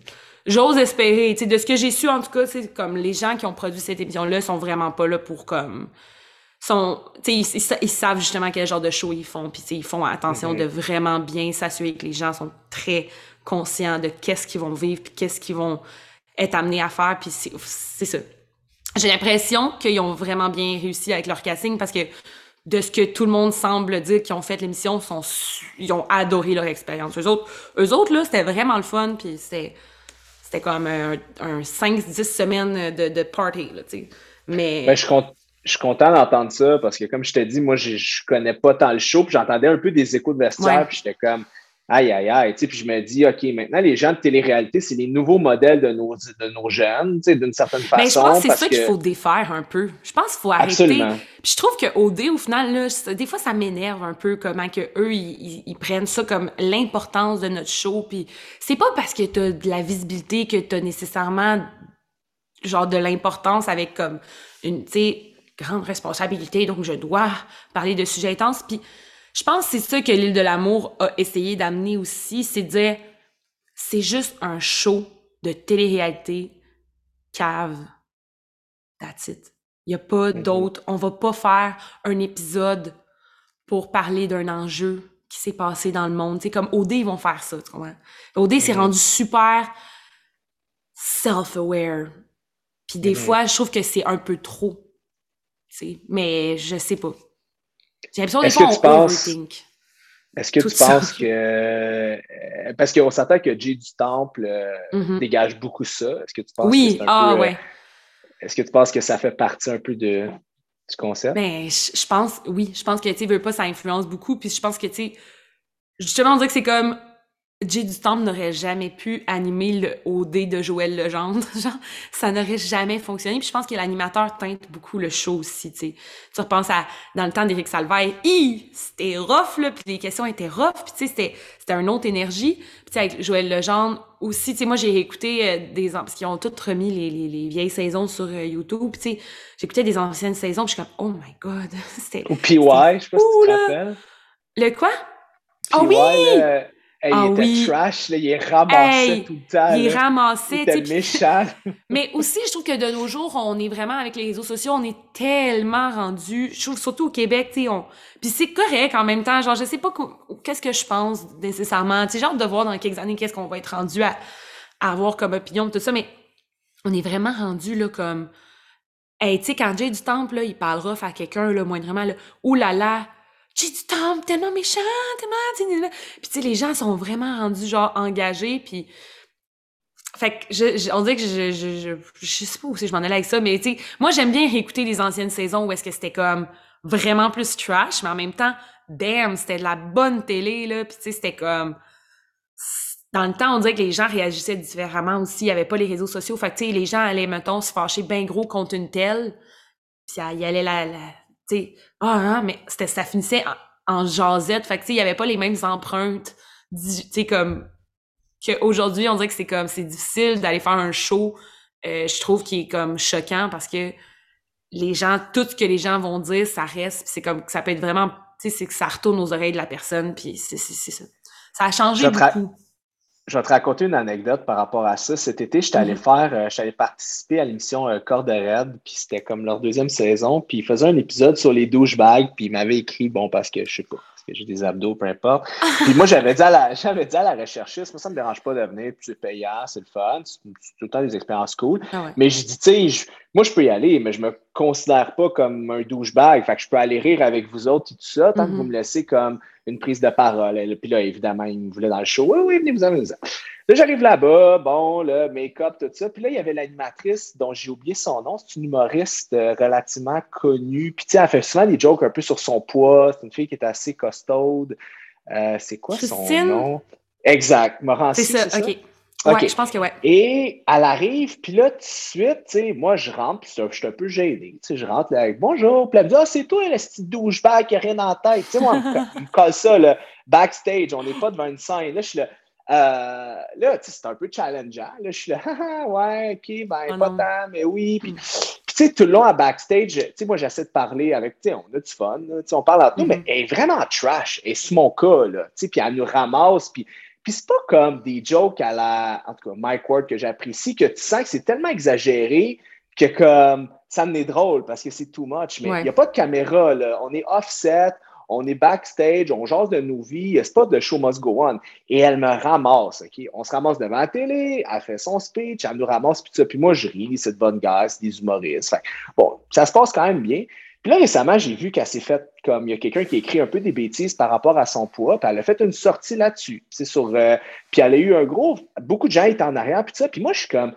j'ose espérer. Tu sais, de ce que j'ai su, en tout cas, c'est comme les gens qui ont produit cette émission-là sont vraiment pas là pour comme sont, ils, ils, ils, savent justement quel genre de show ils font, puis ils font attention de vraiment bien s'assurer que les gens sont très conscients de qu'est-ce qu'ils vont vivre, puis qu'est-ce qu'ils vont être amenés à faire, puis c'est ça. J'ai l'impression qu'ils ont vraiment bien réussi avec leur casting parce que de ce que tout le monde semble dire qu'ils ont fait l'émission, ils ont adoré leur expérience. Eux autres, eux autres là, c'était vraiment le fun, puis c'était, c'était comme un, un 5-10 semaines de, de party, là, tu sais. Mais... Ben, je compte je suis content d'entendre ça parce que, comme je t'ai dit, moi, je, je connais pas tant le show, puis j'entendais un peu des échos de vestiaire, puis j'étais comme, aïe, aïe, aïe, puis je me dis, OK, maintenant, les gens de télé-réalité, c'est les nouveaux modèles de nos, de nos jeunes, d'une certaine façon. Mais je pense que c'est ça qu'il faut défaire un peu. Je pense qu'il faut arrêter. Puis je trouve que OD, au final, là, des fois, ça m'énerve un peu comment que eux ils, ils, prennent ça comme l'importance de notre show, puis c'est pas parce que t'as de la visibilité que t'as nécessairement genre de l'importance avec comme une, tu sais, grande responsabilité, donc je dois parler de sujets intenses. Puis je pense que c'est ça que l'île de l'amour a essayé d'amener aussi, c'est de dire c'est juste un show de télé-réalité cave. That's it. Il n'y a pas mm-hmm. d'autre. On va pas faire un épisode pour parler d'un enjeu qui s'est passé dans le monde. C'est comme OD, ils vont faire ça, tu comprends? OD s'est mm-hmm. rendu super self-aware. Puis des mm-hmm. fois, je trouve que c'est un peu trop mais je sais pas. J'ai l'impression Est-ce que tu penses... Est-ce que tu penses que. Euh, parce qu'on s'attend que Jay du Temple euh, mm-hmm. dégage beaucoup ça. Est-ce que tu penses oui. que ah, ouais. Est-ce que tu penses que ça fait partie un peu de, du concept? Ben, je pense, oui. Je pense que, tu veux pas, ça influence beaucoup. Puis je pense que, tu sais, justement, on dirait que c'est comme Jay du Temple n'aurait jamais pu animer le OD de Joël Legendre. Genre, ça n'aurait jamais fonctionné. Puis je pense que l'animateur teinte beaucoup le show aussi, tu sais. Tu repenses à, dans le temps d'Éric Salvaire, c'était rough, là, puis les questions étaient rough, puis tu sais, c'était, c'était une autre énergie. Puis tu sais, avec Joël Legendre aussi, tu sais, moi, j'ai écouté euh, des... Parce qu'ils ont toutes remis les, les, les vieilles saisons sur euh, YouTube, puis tu sais, j'écoutais des anciennes saisons, puis je suis comme, oh my God, c'était... Ou PY, je sais pas si tu te rappelles. Le quoi? Ah oh, oui! Il ah était oui. trash, là, il ramassait tout le temps. Il ramassait. Il était méchant. mais aussi, je trouve que de nos jours, on est vraiment, avec les réseaux sociaux, on est tellement rendu, je trouve surtout au Québec, tu sais, on... Puis c'est correct en même temps, genre, je sais pas qu'est-ce que je pense nécessairement, tu sais, genre de voir dans quelques années qu'est-ce qu'on va être rendu à, avoir comme opinion, tout ça, mais on est vraiment rendu, là, comme... Hey, tu sais, quand Jay du Temple, là, il parlera à quelqu'un, là, moindrement, là, oulala, là là, j'ai du temps, tellement méchant, tellement... Puis tu sais, les gens sont vraiment rendus genre engagés, puis... Fait que je, on dirait que je, je, je, je sais pas où je m'en allais avec ça, mais tu sais, moi j'aime bien réécouter les anciennes saisons où est-ce que c'était comme vraiment plus trash, mais en même temps, damn, c'était de la bonne télé, là, puis tu sais, c'était comme... Dans le temps, on dirait que les gens réagissaient différemment aussi, il y avait pas les réseaux sociaux, fait que tu sais, les gens allaient, mettons, se fâcher bien gros contre une telle, puis il y allait la, la tu sais, ah, hein, mais c'était, ça finissait en, en jasette. Fait que, tu sais, il y avait pas les mêmes empreintes, tu sais, comme, qu'aujourd'hui, on dirait que c'est comme, c'est difficile d'aller faire un show, euh, je trouve, qui est comme choquant parce que les gens, tout ce que les gens vont dire, ça reste, c'est comme, ça peut être vraiment, tu sais, c'est que ça retourne aux oreilles de la personne, puis c'est, c'est, ça. Ça a changé beaucoup. Je vais te raconter une anecdote par rapport à ça. Cet été, j'étais allé mhm. faire, euh, j'allais participer à l'émission euh, Corde Red, puis c'était comme leur deuxième saison, puis ils faisaient un épisode sur les douchebags, puis ils m'avaient écrit, bon, parce que je sais pas, que j'ai des abdos, peu importe. Puis moi, j'avais dit à la, j'avais dit à la recherchiste, moi, ça me dérange pas de venir, puis c'est payant, c'est le fun, c'est tout le temps des expériences cool. Ah mais je dis, tu sais, moi, je peux y aller, mais je me considère pas comme un douchebag, fait que je peux aller rire avec vous autres et tout ça, tant que vous mhm. me laissez comme une prise de parole. Et puis là, évidemment, il me voulait dans le show. Oui, oui, venez vous amuser. Là, j'arrive là-bas, bon, le make-up, tout ça. Puis là, il y avait l'animatrice dont j'ai oublié son nom. C'est une humoriste euh, relativement connue. Puis, tu sais, elle fait souvent des jokes un peu sur son poids. C'est une fille qui est assez costaude. Euh, c'est quoi son nom? Exact. Morancy, c'est ça, OK. Ouais, je pense que ouais. Et elle arrive, puis là, tout de suite, tu sais, moi, je rentre, puis je suis un peu gêné. Tu sais, je rentre là avec bonjour, puis elle me dit, ah, c'est toi, le petit douchebag qui a rien en tête. Tu sais, moi, on me colle ça, là, backstage, on n'est pas devant une scène. Là, je suis là, euh, là, c'est un peu challengeant. Là, je suis là, ah, ouais, ok, ben, oh pas tant, mais oui. Puis, tu sais, tout le long à backstage, tu sais, moi, j'essaie de parler avec, tu sais, on a du fun, tu sais, on parle entre nous, mais mm-hmm. elle est vraiment trash. Et c'est mon cas, là, tu sais, puis elle nous ramasse, puis puis c'est pas comme des jokes à la, en tout cas, Mike Ward que j'apprécie, que tu sens que c'est tellement exagéré que comme ça me est drôle parce que c'est too much. Mais il n'y a pas de caméra, là. On est offset, on est backstage, on jase de nos vies, c'est pas de show must go on. Et elle me ramasse, OK? On se ramasse devant la télé, elle fait son speech, elle nous ramasse, puis ça. Puis moi, je ris, c'est de bonne gueule, c'est des humoristes. bon, ça se passe quand même bien. Puis là, récemment, j'ai vu qu'elle s'est faite comme il y a quelqu'un qui écrit un peu des bêtises par rapport à son poids, puis elle a fait une sortie là-dessus. C'est sur. Euh, puis elle a eu un gros. Beaucoup de gens étaient en arrière, puis ça. Puis moi, je suis comme.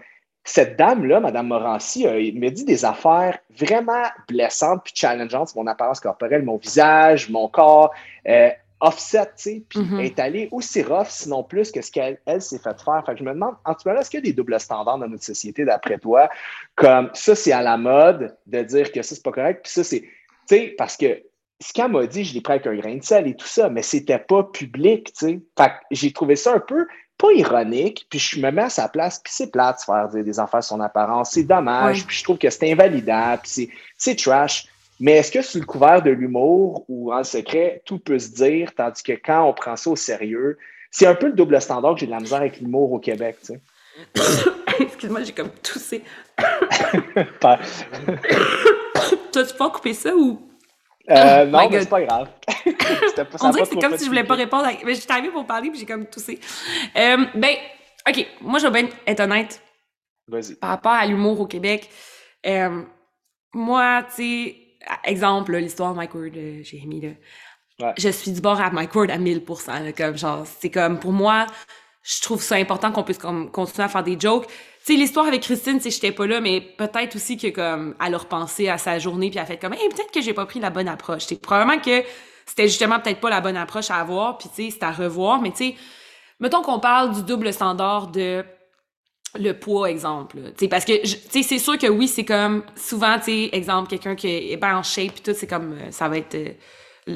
Cette dame-là, Mme Morancy, elle m'a dit des affaires vraiment blessantes puis challengeantes sur mon apparence corporelle, mon visage, mon corps. Euh, offset, tu sais, puis mm-hmm. est allée aussi rough, sinon plus que ce qu'elle s'est fait faire. Fait que je me demande, en tout cas, est-ce qu'il y a des doubles standards dans notre société, d'après toi? Comme ça, c'est à la mode de dire que ça, c'est pas correct, puis ça, c'est, tu sais, parce que ce qu'elle m'a dit, je l'ai pris avec un grain de sel et tout ça, mais c'était pas public, tu sais. Fait que j'ai trouvé ça un peu, pas ironique, puis je me mets à sa place, puis c'est plate de faire dire des affaires sur son apparence, c'est dommage, puis je trouve que c'est invalidant, puis c'est trash. Mais est-ce que sous le couvert de l'humour ou en secret, tout peut se dire, tandis que quand on prend ça au sérieux, c'est un peu le double standard que j'ai de la misère avec l'humour au Québec, tu sais. Excuse-moi, j'ai comme toussé. T'as-tu pas coupé ça ou? Euh, oh non, mais c'est pas grave. On dirait que c'est comme si je voulais pas répondre. À... Mais j'étais arrivée pour parler puis j'ai comme toussé. Euh, ben, OK. Moi, je vais bien être honnête. Vas-y. Par rapport à l'humour au Québec, euh, moi, tu sais, exemple, l'histoire de Mike Ward, euh, j'ai mis là. Je suis du bord à Mike Ward à 1000%. comme, genre, c'est comme, pour moi, je trouve ça important qu'on puisse comme, continuer à faire des jokes. Tu sais, l'histoire avec Christine, je j'étais pas là, mais peut-être aussi que, comme, elle a repensé à sa journée puis elle a fait comme, hey, peut-être que j'ai pas pris la bonne approche. C'est probablement que c'était justement peut-être pas la bonne approche à avoir, puis tu sais, c'est à revoir, mais tu sais, mettons qu'on parle du double standard de le poids, exemple. sais parce que c'est sûr que oui, c'est comme souvent, tu exemple, quelqu'un qui est bien en shape et tout, c'est comme euh, ça va être.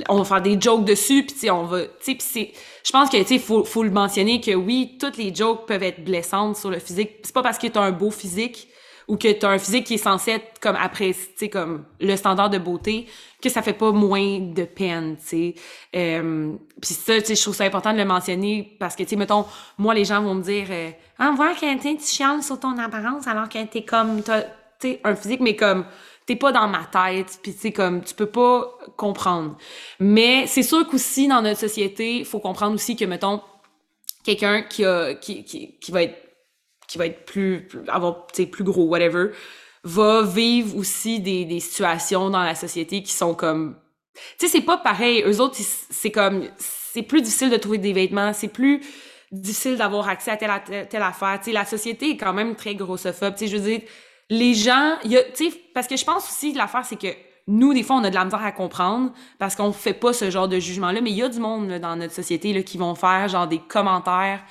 On va faire des jokes dessus, puis on va. Tu sais, je pense que tu faut, faut le mentionner que oui, toutes les jokes peuvent être blessantes sur le physique. C'est pas parce que tu as un beau physique ou que tu as un physique qui est censé être comme après, tu comme le standard de beauté, que ça fait pas moins de peine, tu sais. Euh, puis ça, tu sais, je trouve ça important de le mentionner parce que, tu sais, mettons, moi, les gens vont me dire, euh, ah, voir que tu chiales sur ton apparence alors que t'es comme, tu sais, un physique, mais comme, t'es pas dans ma tête, puis tu comme, tu peux pas comprendre. Mais c'est sûr qu'aussi, dans notre société, faut comprendre aussi que, mettons, quelqu'un qui a, qui, qui, qui va être qui va être plus, plus gros whatever va vivre aussi des, des situations dans la société qui sont comme tu sais c'est pas pareil. Eux autres c'est comme c'est plus difficile de trouver des vêtements c'est plus difficile d'avoir accès à telle, telle, affaire. Tu sais la société est quand même très grossophobe. Tu sais je veux dire les gens tu sais parce que je pense aussi l'affaire c'est que nous, des fois, on a de la misère à comprendre parce qu'on fait pas ce genre de jugement-là, mais il y a du monde dans notre société là, qui vont faire genre des commentaires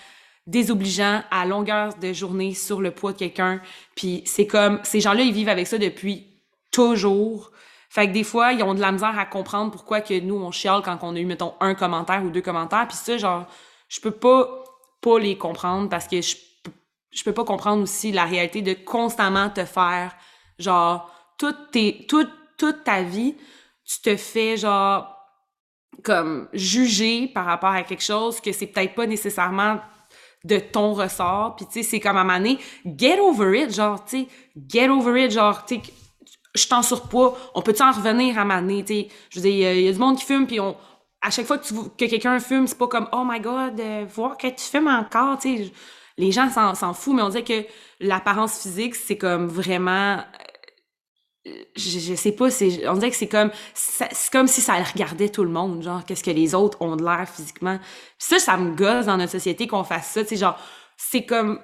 désobligeant à longueur de journée sur le poids de quelqu'un. Puis c'est comme, ces gens-là, ils vivent avec ça depuis toujours. Fait que des fois, ils ont de la misère à comprendre pourquoi que nous, on chiale quand on a eu, mettons, un commentaire ou deux commentaires. Puis ça, genre, je peux pas, pas les comprendre parce que je, je peux pas comprendre aussi la réalité de constamment te faire, genre, toute, tes, toute, toute ta vie, tu te fais, genre, comme jugé par rapport à quelque chose que c'est peut-être pas nécessairement de ton ressort. Puis, tu sais, c'est comme à un get over it, genre, tu sais, get over it, genre, tu sais, je t'en surpoids, on peut-tu en revenir à un tu sais? Je veux dire, il y, a du monde qui fume, puis on, à chaque fois que, que quelqu'un fume, c'est pas comme, oh my god, euh, voir que tu fumes encore, tu sais. Les gens s'en foutent, mais on dirait que l'apparence physique, c'est comme vraiment je, je, sais pas, c'est, on dirait que c'est comme, c'est comme si ça regardait tout le monde, genre, qu'est-ce que les autres ont de l'air physiquement. ça, ça me gosse dans notre société qu'on fasse ça, tu sais, genre, c'est comme,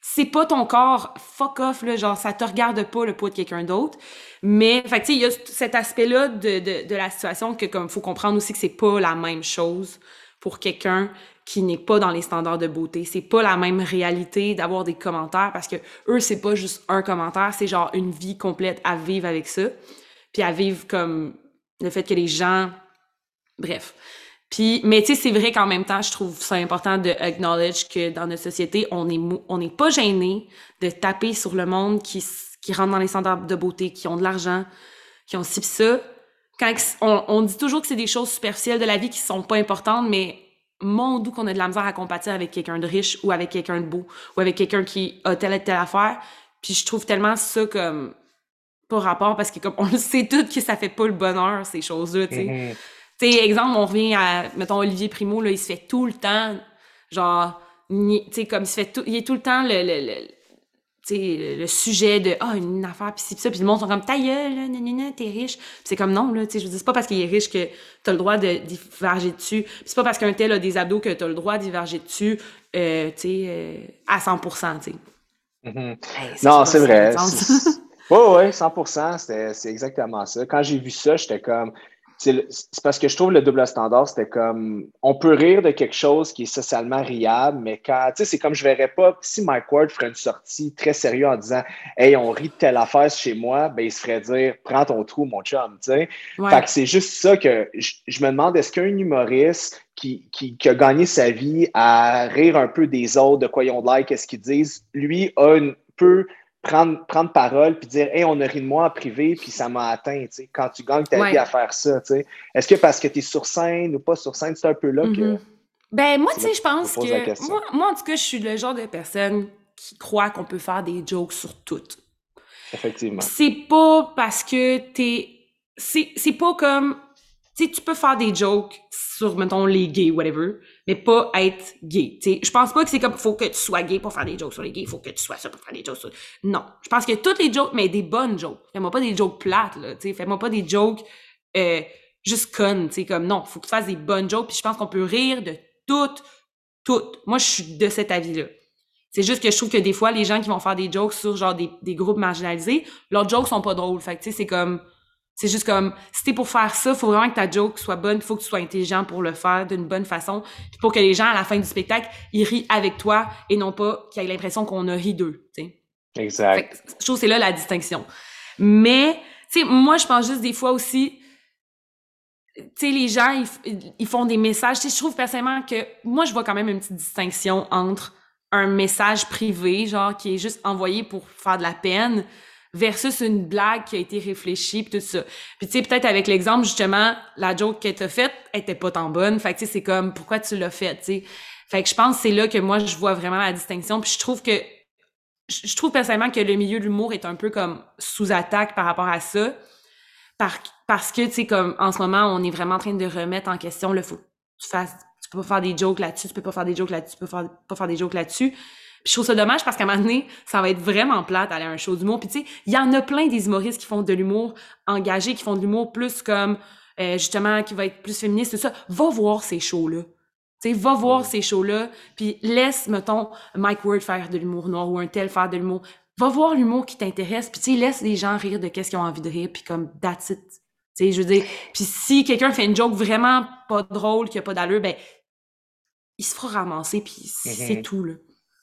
c'est pas ton corps, fuck off, là, genre, ça te regarde pas le poids de quelqu'un d'autre. Mais, fait tu sais, il y a cet aspect-là de, de, de la situation que, comme, faut comprendre aussi que c'est pas la même chose pour quelqu'un qui n'est pas dans les standards de beauté. C'est pas la même réalité d'avoir des commentaires parce que eux, c'est pas juste un commentaire, c'est genre une vie complète à vivre avec ça. Puis à vivre comme le fait que les gens. Bref. Puis, mais tu sais, c'est vrai qu'en même temps, je trouve ça important de que dans notre société, on est on n'est pas gêné de taper sur le monde qui, qui rentre dans les standards de beauté, qui ont de l'argent, qui ont ci ça. Quand on, on dit toujours que c'est des choses superficielles de la vie qui sont pas importantes, mais mon doux qu'on a de la misère à compatir avec quelqu'un de riche ou avec quelqu'un de beau ou avec quelqu'un qui a telle et telle affaire. Puis je trouve tellement ça comme pas rapport parce que comme on le sait tout que ça fait pas le bonheur ces choses-là, tu sais. Mm-hmm. Tu sais, exemple, on revient à mettons Olivier Primo là, il se fait tout le temps genre tu sais comme il se fait tout il est tout le temps le, le le sujet de ah une affaire puis ça puis le monde sont comme ta gueule là nanana t'es riche. C'est comme non là tu sais je veux dire c'est pas parce qu'il est riche que t'as le droit de diverger dessus. C'est pas parce qu'un tel a des abdos que t'as le droit de diverger dessus euh, tu sais euh, à 100% tu sais. Mm-hmm. non c'est vrai. oui, oui, 100%, c'est exactement ça. Quand j'ai vu ça, j'étais comme, c'est parce que je trouve le double standard, c'était comme on peut rire de quelque chose qui est socialement riable, mais quand tu sais, c'est comme je verrais pas si Mike Ward ferait une sortie très sérieuse en disant Hey, on rit de telle affaire chez moi, ben il se ferait dire Prends ton trou, mon chum. tu sais. Fait que c'est juste ça que je, me demande est-ce qu'un humoriste qui, qui, qui, a gagné sa vie à rire un peu des autres, de quoi ils ont de l'air, qu'est-ce qu'ils disent, lui a un peu prendre, prendre parole puis dire Hey, on a ri de moi en privé, puis ça m'a atteint, tu sais, quand tu gagnes ta vie à faire ça, tu sais. Est-ce que parce que tu es sur scène ou pas sur scène, c'est un peu là que. Mm-hmm. Ben, moi, tu sais, je pense que. Moi, moi, en tout cas, je suis le genre de personne qui croit qu'on peut faire des jokes sur tout. Effectivement. C'est pas parce que t'es. C'est pas comme sais, tu peux faire des jokes sur, mettons, les gays, whatever, mais pas être gay. Tu sais, je pense pas que c'est comme, faut que tu sois gay pour faire des jokes sur les gays, faut que tu sois ça pour faire des jokes sur... Non. Je pense que toutes les jokes, mais des bonnes jokes. Fais-moi pas des jokes plates, là, tu sais. Fais-moi pas des jokes, euh, juste connes, tu sais, comme, non, faut que tu fasses des bonnes jokes, puis je pense qu'on peut rire de toutes, toutes. Moi, je suis de cet avis-là. C'est juste que je trouve que des fois, les gens qui vont faire des jokes sur, genre, des, des groupes marginalisés, leurs jokes sont pas drôles. Fait que, tu sais, c'est comme c'est juste comme, si t'es pour faire ça, faut vraiment que ta joke soit bonne, il faut que tu sois intelligent pour le faire d'une bonne façon, pour que les gens, à la fin du spectacle, ils rient avec toi et non pas qu'ils aient l'impression qu'on a ri d'eux, tu sais. Exact. je trouve que c'est là la distinction. Mais, tu sais, moi, je pense juste des fois aussi, tu sais, les gens, ils, font des messages. Tu sais, je trouve personnellement que, moi, je vois quand même une petite distinction entre un message privé, genre, qui est juste envoyé pour faire de la peine, versus une blague qui a été réfléchie puis tout ça. Puis tu sais peut-être avec l'exemple justement la joke qu'elle t'a faite était pas tant bonne. Fait que tu sais c'est comme pourquoi tu l'as faite, tu sais? Fait que je pense c'est là que moi je vois vraiment la distinction puis je trouve que je trouve personnellement que le milieu de l'humour est un peu comme sous attaque par rapport à ça. parce que tu sais comme en ce moment on est vraiment en train de remettre en question le faut tu fasses tu peux pas faire des jokes là-dessus, tu peux pas faire des jokes là-dessus, tu peux pas faire des jokes là-dessus je trouve ça dommage parce qu'à un moment donné, ça va être vraiment plate d'aller à un show d'humour. Puis tu sais, il y en a plein des humoristes qui font de l'humour engagé, qui font de l'humour plus comme euh, justement qui va être plus féministe, tout ça. Va voir ces shows-là. Tu sais, va voir ces shows-là, puis laisse, mettons, Mike Ward faire de l'humour noir ou un tel faire de l'humour. Va voir l'humour qui t'intéresse, puis tu sais, laisse les gens rire de qu'est-ce qu'ils ont envie de rire, puis comme, that's it. Tu sais, je veux dire, puis si quelqu'un fait une joke vraiment pas drôle, qui a pas d'allure, ben, il se fera ramasser, puis c'est mm-hmm. tout, là.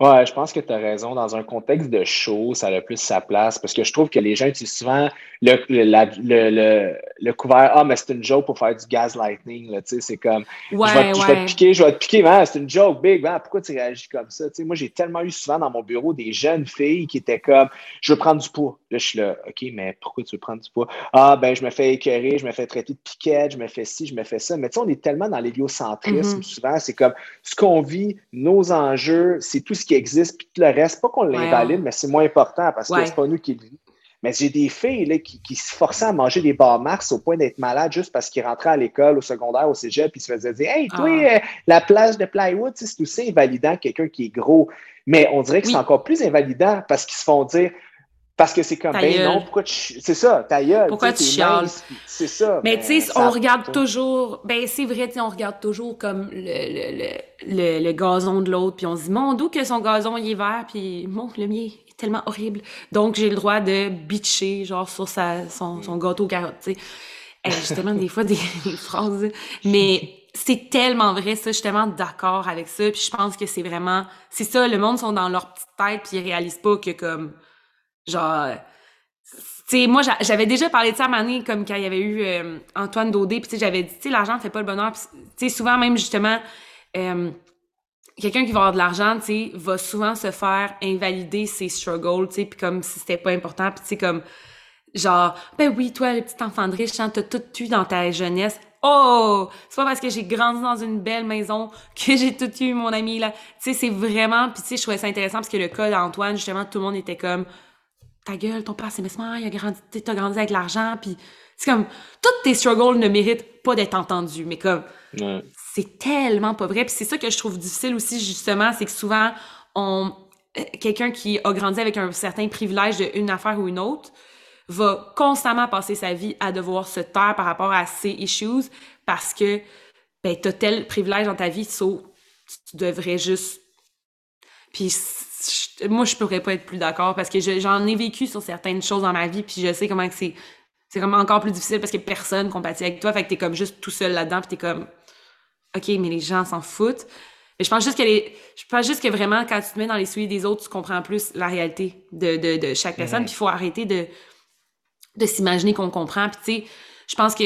Ouais, je pense que tu as raison. Dans un contexte de show, ça a plus sa place parce que je trouve que les gens utilisent souvent le, le, le, couvert Ah, mais c'est une joke pour faire du gaslighting. C'est comme je, vais, te piquer, je vais te piquer, c'est une joke big. pourquoi tu réagis comme ça? moi, j'ai tellement eu souvent dans mon bureau des jeunes filles qui étaient comme Je veux prendre du poids. Là, je suis là, OK, mais pourquoi tu veux prendre du poids? Ah, ben, je me fais écœurer, je me fais traiter de piquette, je me fais ci, je me fais ça. Mais tu sais, on est tellement dans l'héliocentrisme mm-hmm. souvent. C'est comme ce qu'on vit, nos enjeux, c'est tout ce qui existe, puis le reste, pas qu'on l'invalide, mais c'est moins important parce que c'est pas nous qui le vivons. Mais j'ai des filles là, qui, qui, se forçaient à manger des bars Mars au point d'être malades juste parce qu'ils rentraient à l'école, au secondaire, au cégep, puis ils se faisaient dire Hey, toi, ah. euh, la plage de plywood, c'est aussi invalidant quelqu'un qui est gros. Mais on dirait que c'est encore plus invalidant parce qu'ils se font dire parce que c'est comme, ben non, pourquoi tu. C'est ça, ta gueule. Pourquoi tu chiales? C'est ça. Mais tu sais, on regarde toujours. Ben, c'est vrai, on regarde toujours comme le, le, le, le gazon de l'autre, puis on se dit, mon d'où que son gazon il est vert, puis mon, le mien est tellement horrible. Donc, j'ai le droit de bitcher, genre, sur sa, son, son gâteau carotte, tu sais. justement, des fois, des, phrases. Mais c'est tellement vrai, ça. Je suis tellement d'accord avec ça. Puis je pense que c'est vraiment. C'est ça, le monde sont dans leur petite tête, puis ils réalisent pas que, comme Genre, tu sais, moi, j'avais déjà parlé de ça à Mané, comme quand il y avait eu euh, Antoine Daudé, puis j'avais dit, tu sais, l'argent fait pas le bonheur. Tu sais, souvent, même justement, euh, quelqu'un qui va avoir de l'argent, tu sais, va souvent se faire invalider ses struggles, tu sais, puis comme si c'était pas important, puis tu sais, comme, genre, ben oui, toi, le petit enfant de riche, hein, t'as tout eu dans ta jeunesse. Oh, c'est pas parce que j'ai grandi dans une belle maison que j'ai tout eu, mon ami, là. Tu sais, c'est vraiment, puis tu sais, je trouvais ça intéressant parce que le cas d'Antoine, justement, tout le monde était comme, ta gueule, ton père c'est mesmer, il a grandi, t'as grandi avec l'argent, puis c'est comme, toutes tes struggles ne méritent pas d'être entendus, mais comme, c'est tellement pas vrai, puis c'est ça que je trouve difficile aussi, justement, c'est que souvent, on, euh, quelqu'un qui a grandi avec un certain privilège d'une affaire ou une autre, va constamment passer sa vie à devoir se taire par rapport à ses issues parce que ben, t'as tel privilège dans ta vie, sauf tu devrais juste. Puis moi, je pourrais pas être plus d'accord parce que j'en ai vécu sur certaines choses dans ma vie, puis je sais comment c'est. C'est vraiment encore plus difficile parce que personne compatit avec toi, fait que t'es comme juste tout seul là-dedans, puis t'es comme. OK, mais les gens s'en foutent. Mais je pense juste que les, je pense juste que vraiment, quand tu te mets dans les souliers des autres, tu comprends plus la réalité de, de, de chaque personne, puis il faut arrêter de, de s'imaginer qu'on comprend. Puis tu sais, je pense que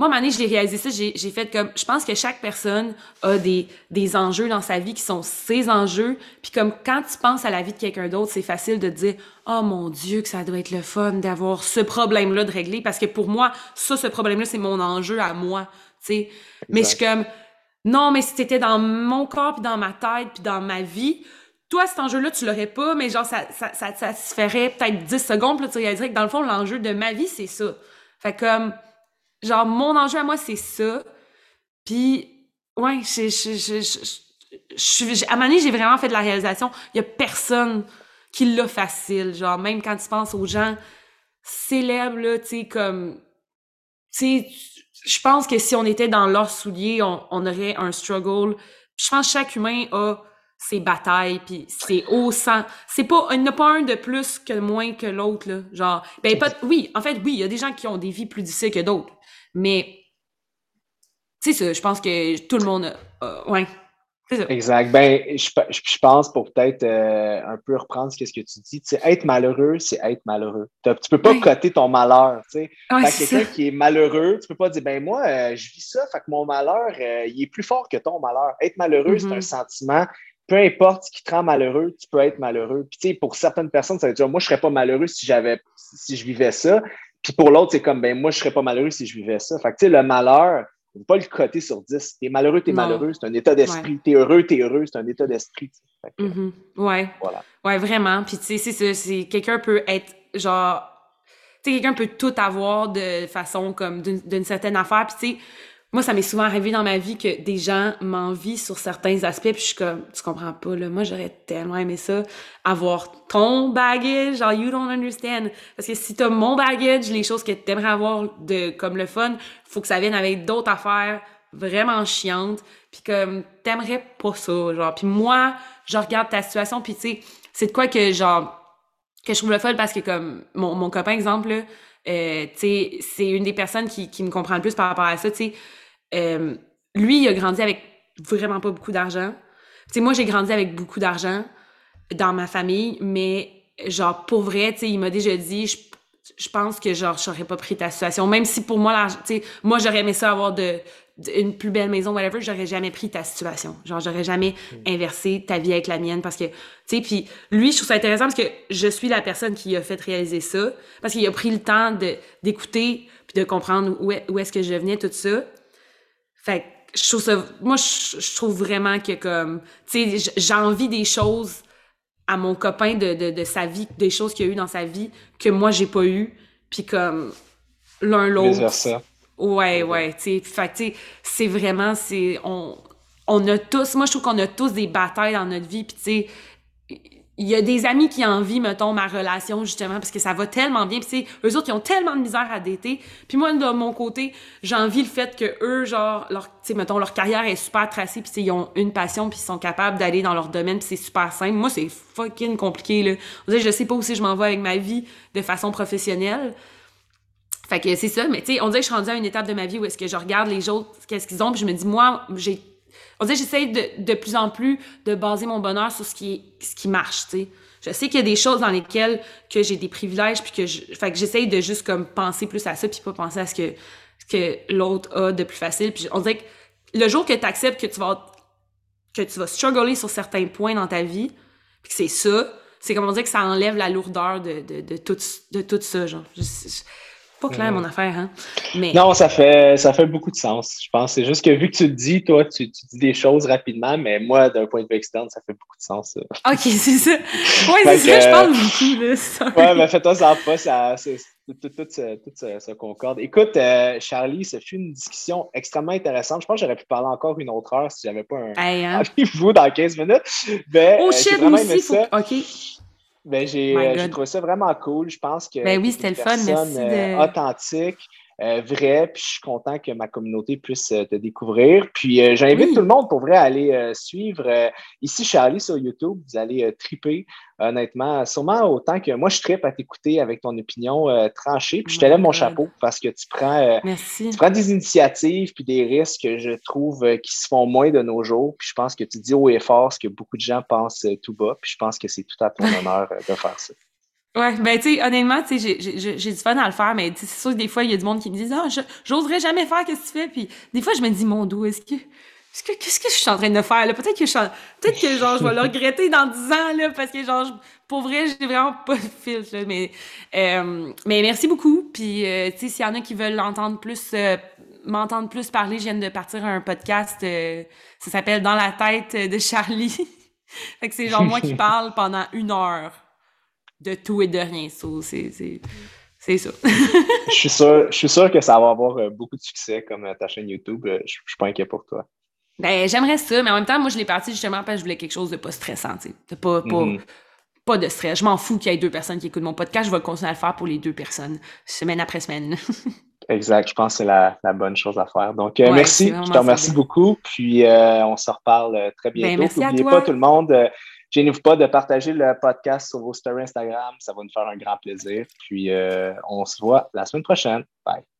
moi, Mané, je l'ai réalisé ça, j'ai fait comme, je pense que chaque personne a des, des enjeux dans sa vie qui sont ses enjeux. Puis comme quand tu penses à la vie de quelqu'un d'autre, c'est facile de dire, oh mon Dieu, que ça doit être le fun d'avoir ce problème-là de régler. Parce que pour moi, ça, ce problème-là, c'est mon enjeu à moi, tu sais. Mais je suis comme, non, mais si c'était dans mon corps, puis dans ma tête, puis dans ma vie, toi, cet enjeu-là, tu l'aurais pas, mais genre, ça, ça, ça, ça se ferait peut-être 10 secondes, puis là, tu réaliserais que dans le fond, l'enjeu de ma vie, c'est ça. Fait comme, genre, mon enjeu à moi, c'est ça. Puis, ouais, je, je, je, à un moment j'ai vraiment fait de la réalisation. Il y a personne qui l'a facile. Genre, même quand tu penses aux gens célèbres, là, tu sais, comme... Tu sais, je pense que si on était dans leurs souliers, on, on aurait un struggle. Je pense que chaque humain a ses batailles puis c'est au sang c'est pas il n'y a pas un de plus que moins que l'autre là genre ben pas oui en fait oui il y a des gens qui ont des vies plus difficiles que d'autres mais, tu sais, je pense que tout le monde. Euh, ouais. Ça. Exact. Ben, je, je pense pour peut-être euh, un peu reprendre ce que tu dis, tu sais, être malheureux, c'est être malheureux. Tu peux pas coter ton malheur, tu sais. quelqu'un qui est malheureux, tu peux pas dire, ben moi, euh, je vis ça, fait que mon malheur, il est plus fort que ton malheur. Être malheureux, c'est un mm-hmm. sentiment. Peu importe ce qui te rend malheureux, tu peux être malheureux. Puis, tu sais, pour certaines personnes, ça veut dire, moi, je serais pas malheureux si j'avais, si je vivais ça. Puis pour l'autre, c'est comme, ben moi, je serais pas malheureux si je vivais ça. Fait que, tu sais, le malheur, on ne pas le coter sur 10. T'es malheureux, t'es malheureux. C'est un état d'esprit. T'es heureux, t'es heureux. C'est un état d'esprit. Mm Ouais. Voilà. Ouais, vraiment. Puis, tu sais, c'est quelqu'un peut être genre. Tu sais, quelqu'un peut tout avoir de façon comme d'une certaine affaire. Puis, tu sais, moi, ça m'est souvent arrivé dans ma vie que des gens m'envient sur certains aspects, puis je suis comme, tu comprends pas, là, moi, j'aurais tellement aimé ça, avoir ton baggage, genre, you don't understand. Parce que si t'as mon baggage, les choses que t'aimerais avoir de, comme le fun, faut que ça vienne avec d'autres affaires vraiment chiantes, puis comme, t'aimerais pas ça, genre. Puis moi, je regarde ta situation, puis tu sais, c'est de quoi que, genre, que je trouve le fun, parce que comme, mon, mon copain, exemple, là, euh, tu sais, c'est une des personnes qui, qui me comprend le plus par rapport à ça, tu sais, euh, lui, il a grandi avec vraiment pas beaucoup d'argent. sais, moi, j'ai grandi avec beaucoup d'argent dans ma famille, mais genre, pour vrai, tu sais, il m'a déjà dit, je, je pense que genre, j'aurais pas pris ta situation. Même si pour moi, tu sais, moi, j'aurais aimé ça avoir de, une plus belle maison, whatever, j'aurais jamais pris ta situation. Genre, j'aurais jamais mm. inversé ta vie avec la mienne parce que, tu sais, puis lui, je trouve ça intéressant parce que je suis la personne qui a fait réaliser ça, parce qu'il a pris le temps d'écouter puis de comprendre où, où est-ce que je venais, tout ça. Fait je trouve ça, moi, je, trouve vraiment que comme, tu sais, j'ai envie des choses à mon copain de, de, de sa vie, des choses qu'il a eu dans sa vie que moi, j'ai pas eu. Puis comme, l'un l'autre. Ouais, ouais, tu sais. Fait tu sais, c'est vraiment, c'est, on, on a tous, moi, je trouve qu'on a tous des batailles dans notre vie. Puis tu sais, il y a des amis qui envient, mettons, ma relation, justement, parce que ça va tellement bien. Puis, eux autres, ils ont tellement de misère à dater. Puis moi, de mon côté, j'envie le fait que eux, genre, leur, mettons, leur carrière est super tracée, puis ils ont une passion, puis ils sont capables d'aller dans leur domaine, puis c'est super simple. Moi, c'est fucking compliqué, là. On dirait, je sais pas où je m'en vais avec ma vie de façon professionnelle. Fait que c'est ça, mais tu sais, on dirait que je suis rendue à une étape de ma vie où est-ce que je regarde les autres, qu'est-ce qu'ils ont, puis je me dis, moi, j'ai on dirait j'essaie de, de plus en plus de baser mon bonheur sur ce qui, ce qui marche, tu sais. Je sais qu'il y a des choses dans lesquelles que j'ai des privilèges, puis que je, fait que j'essaie de juste comme penser plus à ça, puis pas penser à ce que, ce que l'autre a de plus facile. Puis on dirait que le jour que tu acceptes que tu vas que tu vas struggler sur certains points dans ta vie, puis que c'est ça, c'est comme on dit que ça enlève la lourdeur de, de, de, tout, de tout ça, genre pas clair, mon affaire, hein? Mais... Non, ça fait, ça fait beaucoup de sens. Je pense c'est juste que vu que tu te dis, toi, tu, dis des choses rapidement, mais moi, d'un point de vue externe, ça fait beaucoup de sens. OK, c'est ça. Oui, c'est ça, je parle beaucoup, là. ouais, mais fais-toi ça pas, ça, tout, tout, ça, concorde. Écoute, euh, Charlie, ce fut une discussion extrêmement intéressante. Je pense que j'aurais pu parler encore une autre heure si j'avais pas un hein? vous dans 15 minutes. Ben, oh shit, moi aussi, faut... OK. Ben, euh, j'ai trouvé ça vraiment cool. Je pense que ben oui, c'était le fun. Merci euh, de... authentique. Euh, vrai, puis je suis content que ma communauté puisse te découvrir. Puis j'invite tout le monde pour vrai à aller suivre ici Charlie sur YouTube. Vous allez triper honnêtement, sûrement autant que moi, je tripe à t'écouter avec ton opinion euh, tranchée. Puis je te lève mon chapeau parce que tu prends, euh, tu prends des initiatives puis des risques que je trouve euh, qui se font moins de nos jours. Puis je pense que tu dis haut et fort ce que beaucoup de gens pensent tout bas. Puis je pense que c'est tout à ton honneur de faire ça. Ouais, ben tu sais, honnêtement, tu sais, j'ai du fun à le faire, mais c'est sûr que des fois, il y a du monde qui me dit Ah, j'oserais jamais faire, qu'est-ce que tu fais? Puis des fois, je me dis, mon dos, est-ce que Qu'est-ce que, je suis en train de faire, là? Peut-être que, je, peut-être que genre, je vais le regretter dans 10 ans, là, parce que, genre, pour vrai, j'ai vraiment pas de filtre, là, mais, euh, mais merci beaucoup. Puis, euh, tu sais, s'il y en a qui veulent l'entendre plus, euh, m'entendre plus parler, je viens de partir un podcast, ça s'appelle Dans la tête de Charlie. fait que c'est genre moi qui parle pendant une heure de tout et de rien. c'est, ça. je, suis sûr, je suis sûr que ça va avoir beaucoup de succès comme ta chaîne YouTube. Je, je suis pas inquiet pour toi. Ben, j'aimerais ça, mais en même temps, moi, je l'ai parti justement parce que je voulais quelque chose de pas stressant, tu sais. Pas, pas, mm-hmm. pas de stress. Je m'en fous qu'il y ait deux personnes qui écoutent mon podcast. Je vais continuer à le faire pour les deux personnes, semaine après semaine. exact. Je pense que c'est la, la, bonne chose à faire. Donc, euh, merci. Je te remercie beaucoup. Puis, euh, on se reparle euh, très ben, bientôt. N'oubliez pas, tout le monde, gênez-vous pas de partager le podcast sur vos stories Instagram. Ça va nous faire un grand plaisir. Puis, on se voit la semaine prochaine. Bye.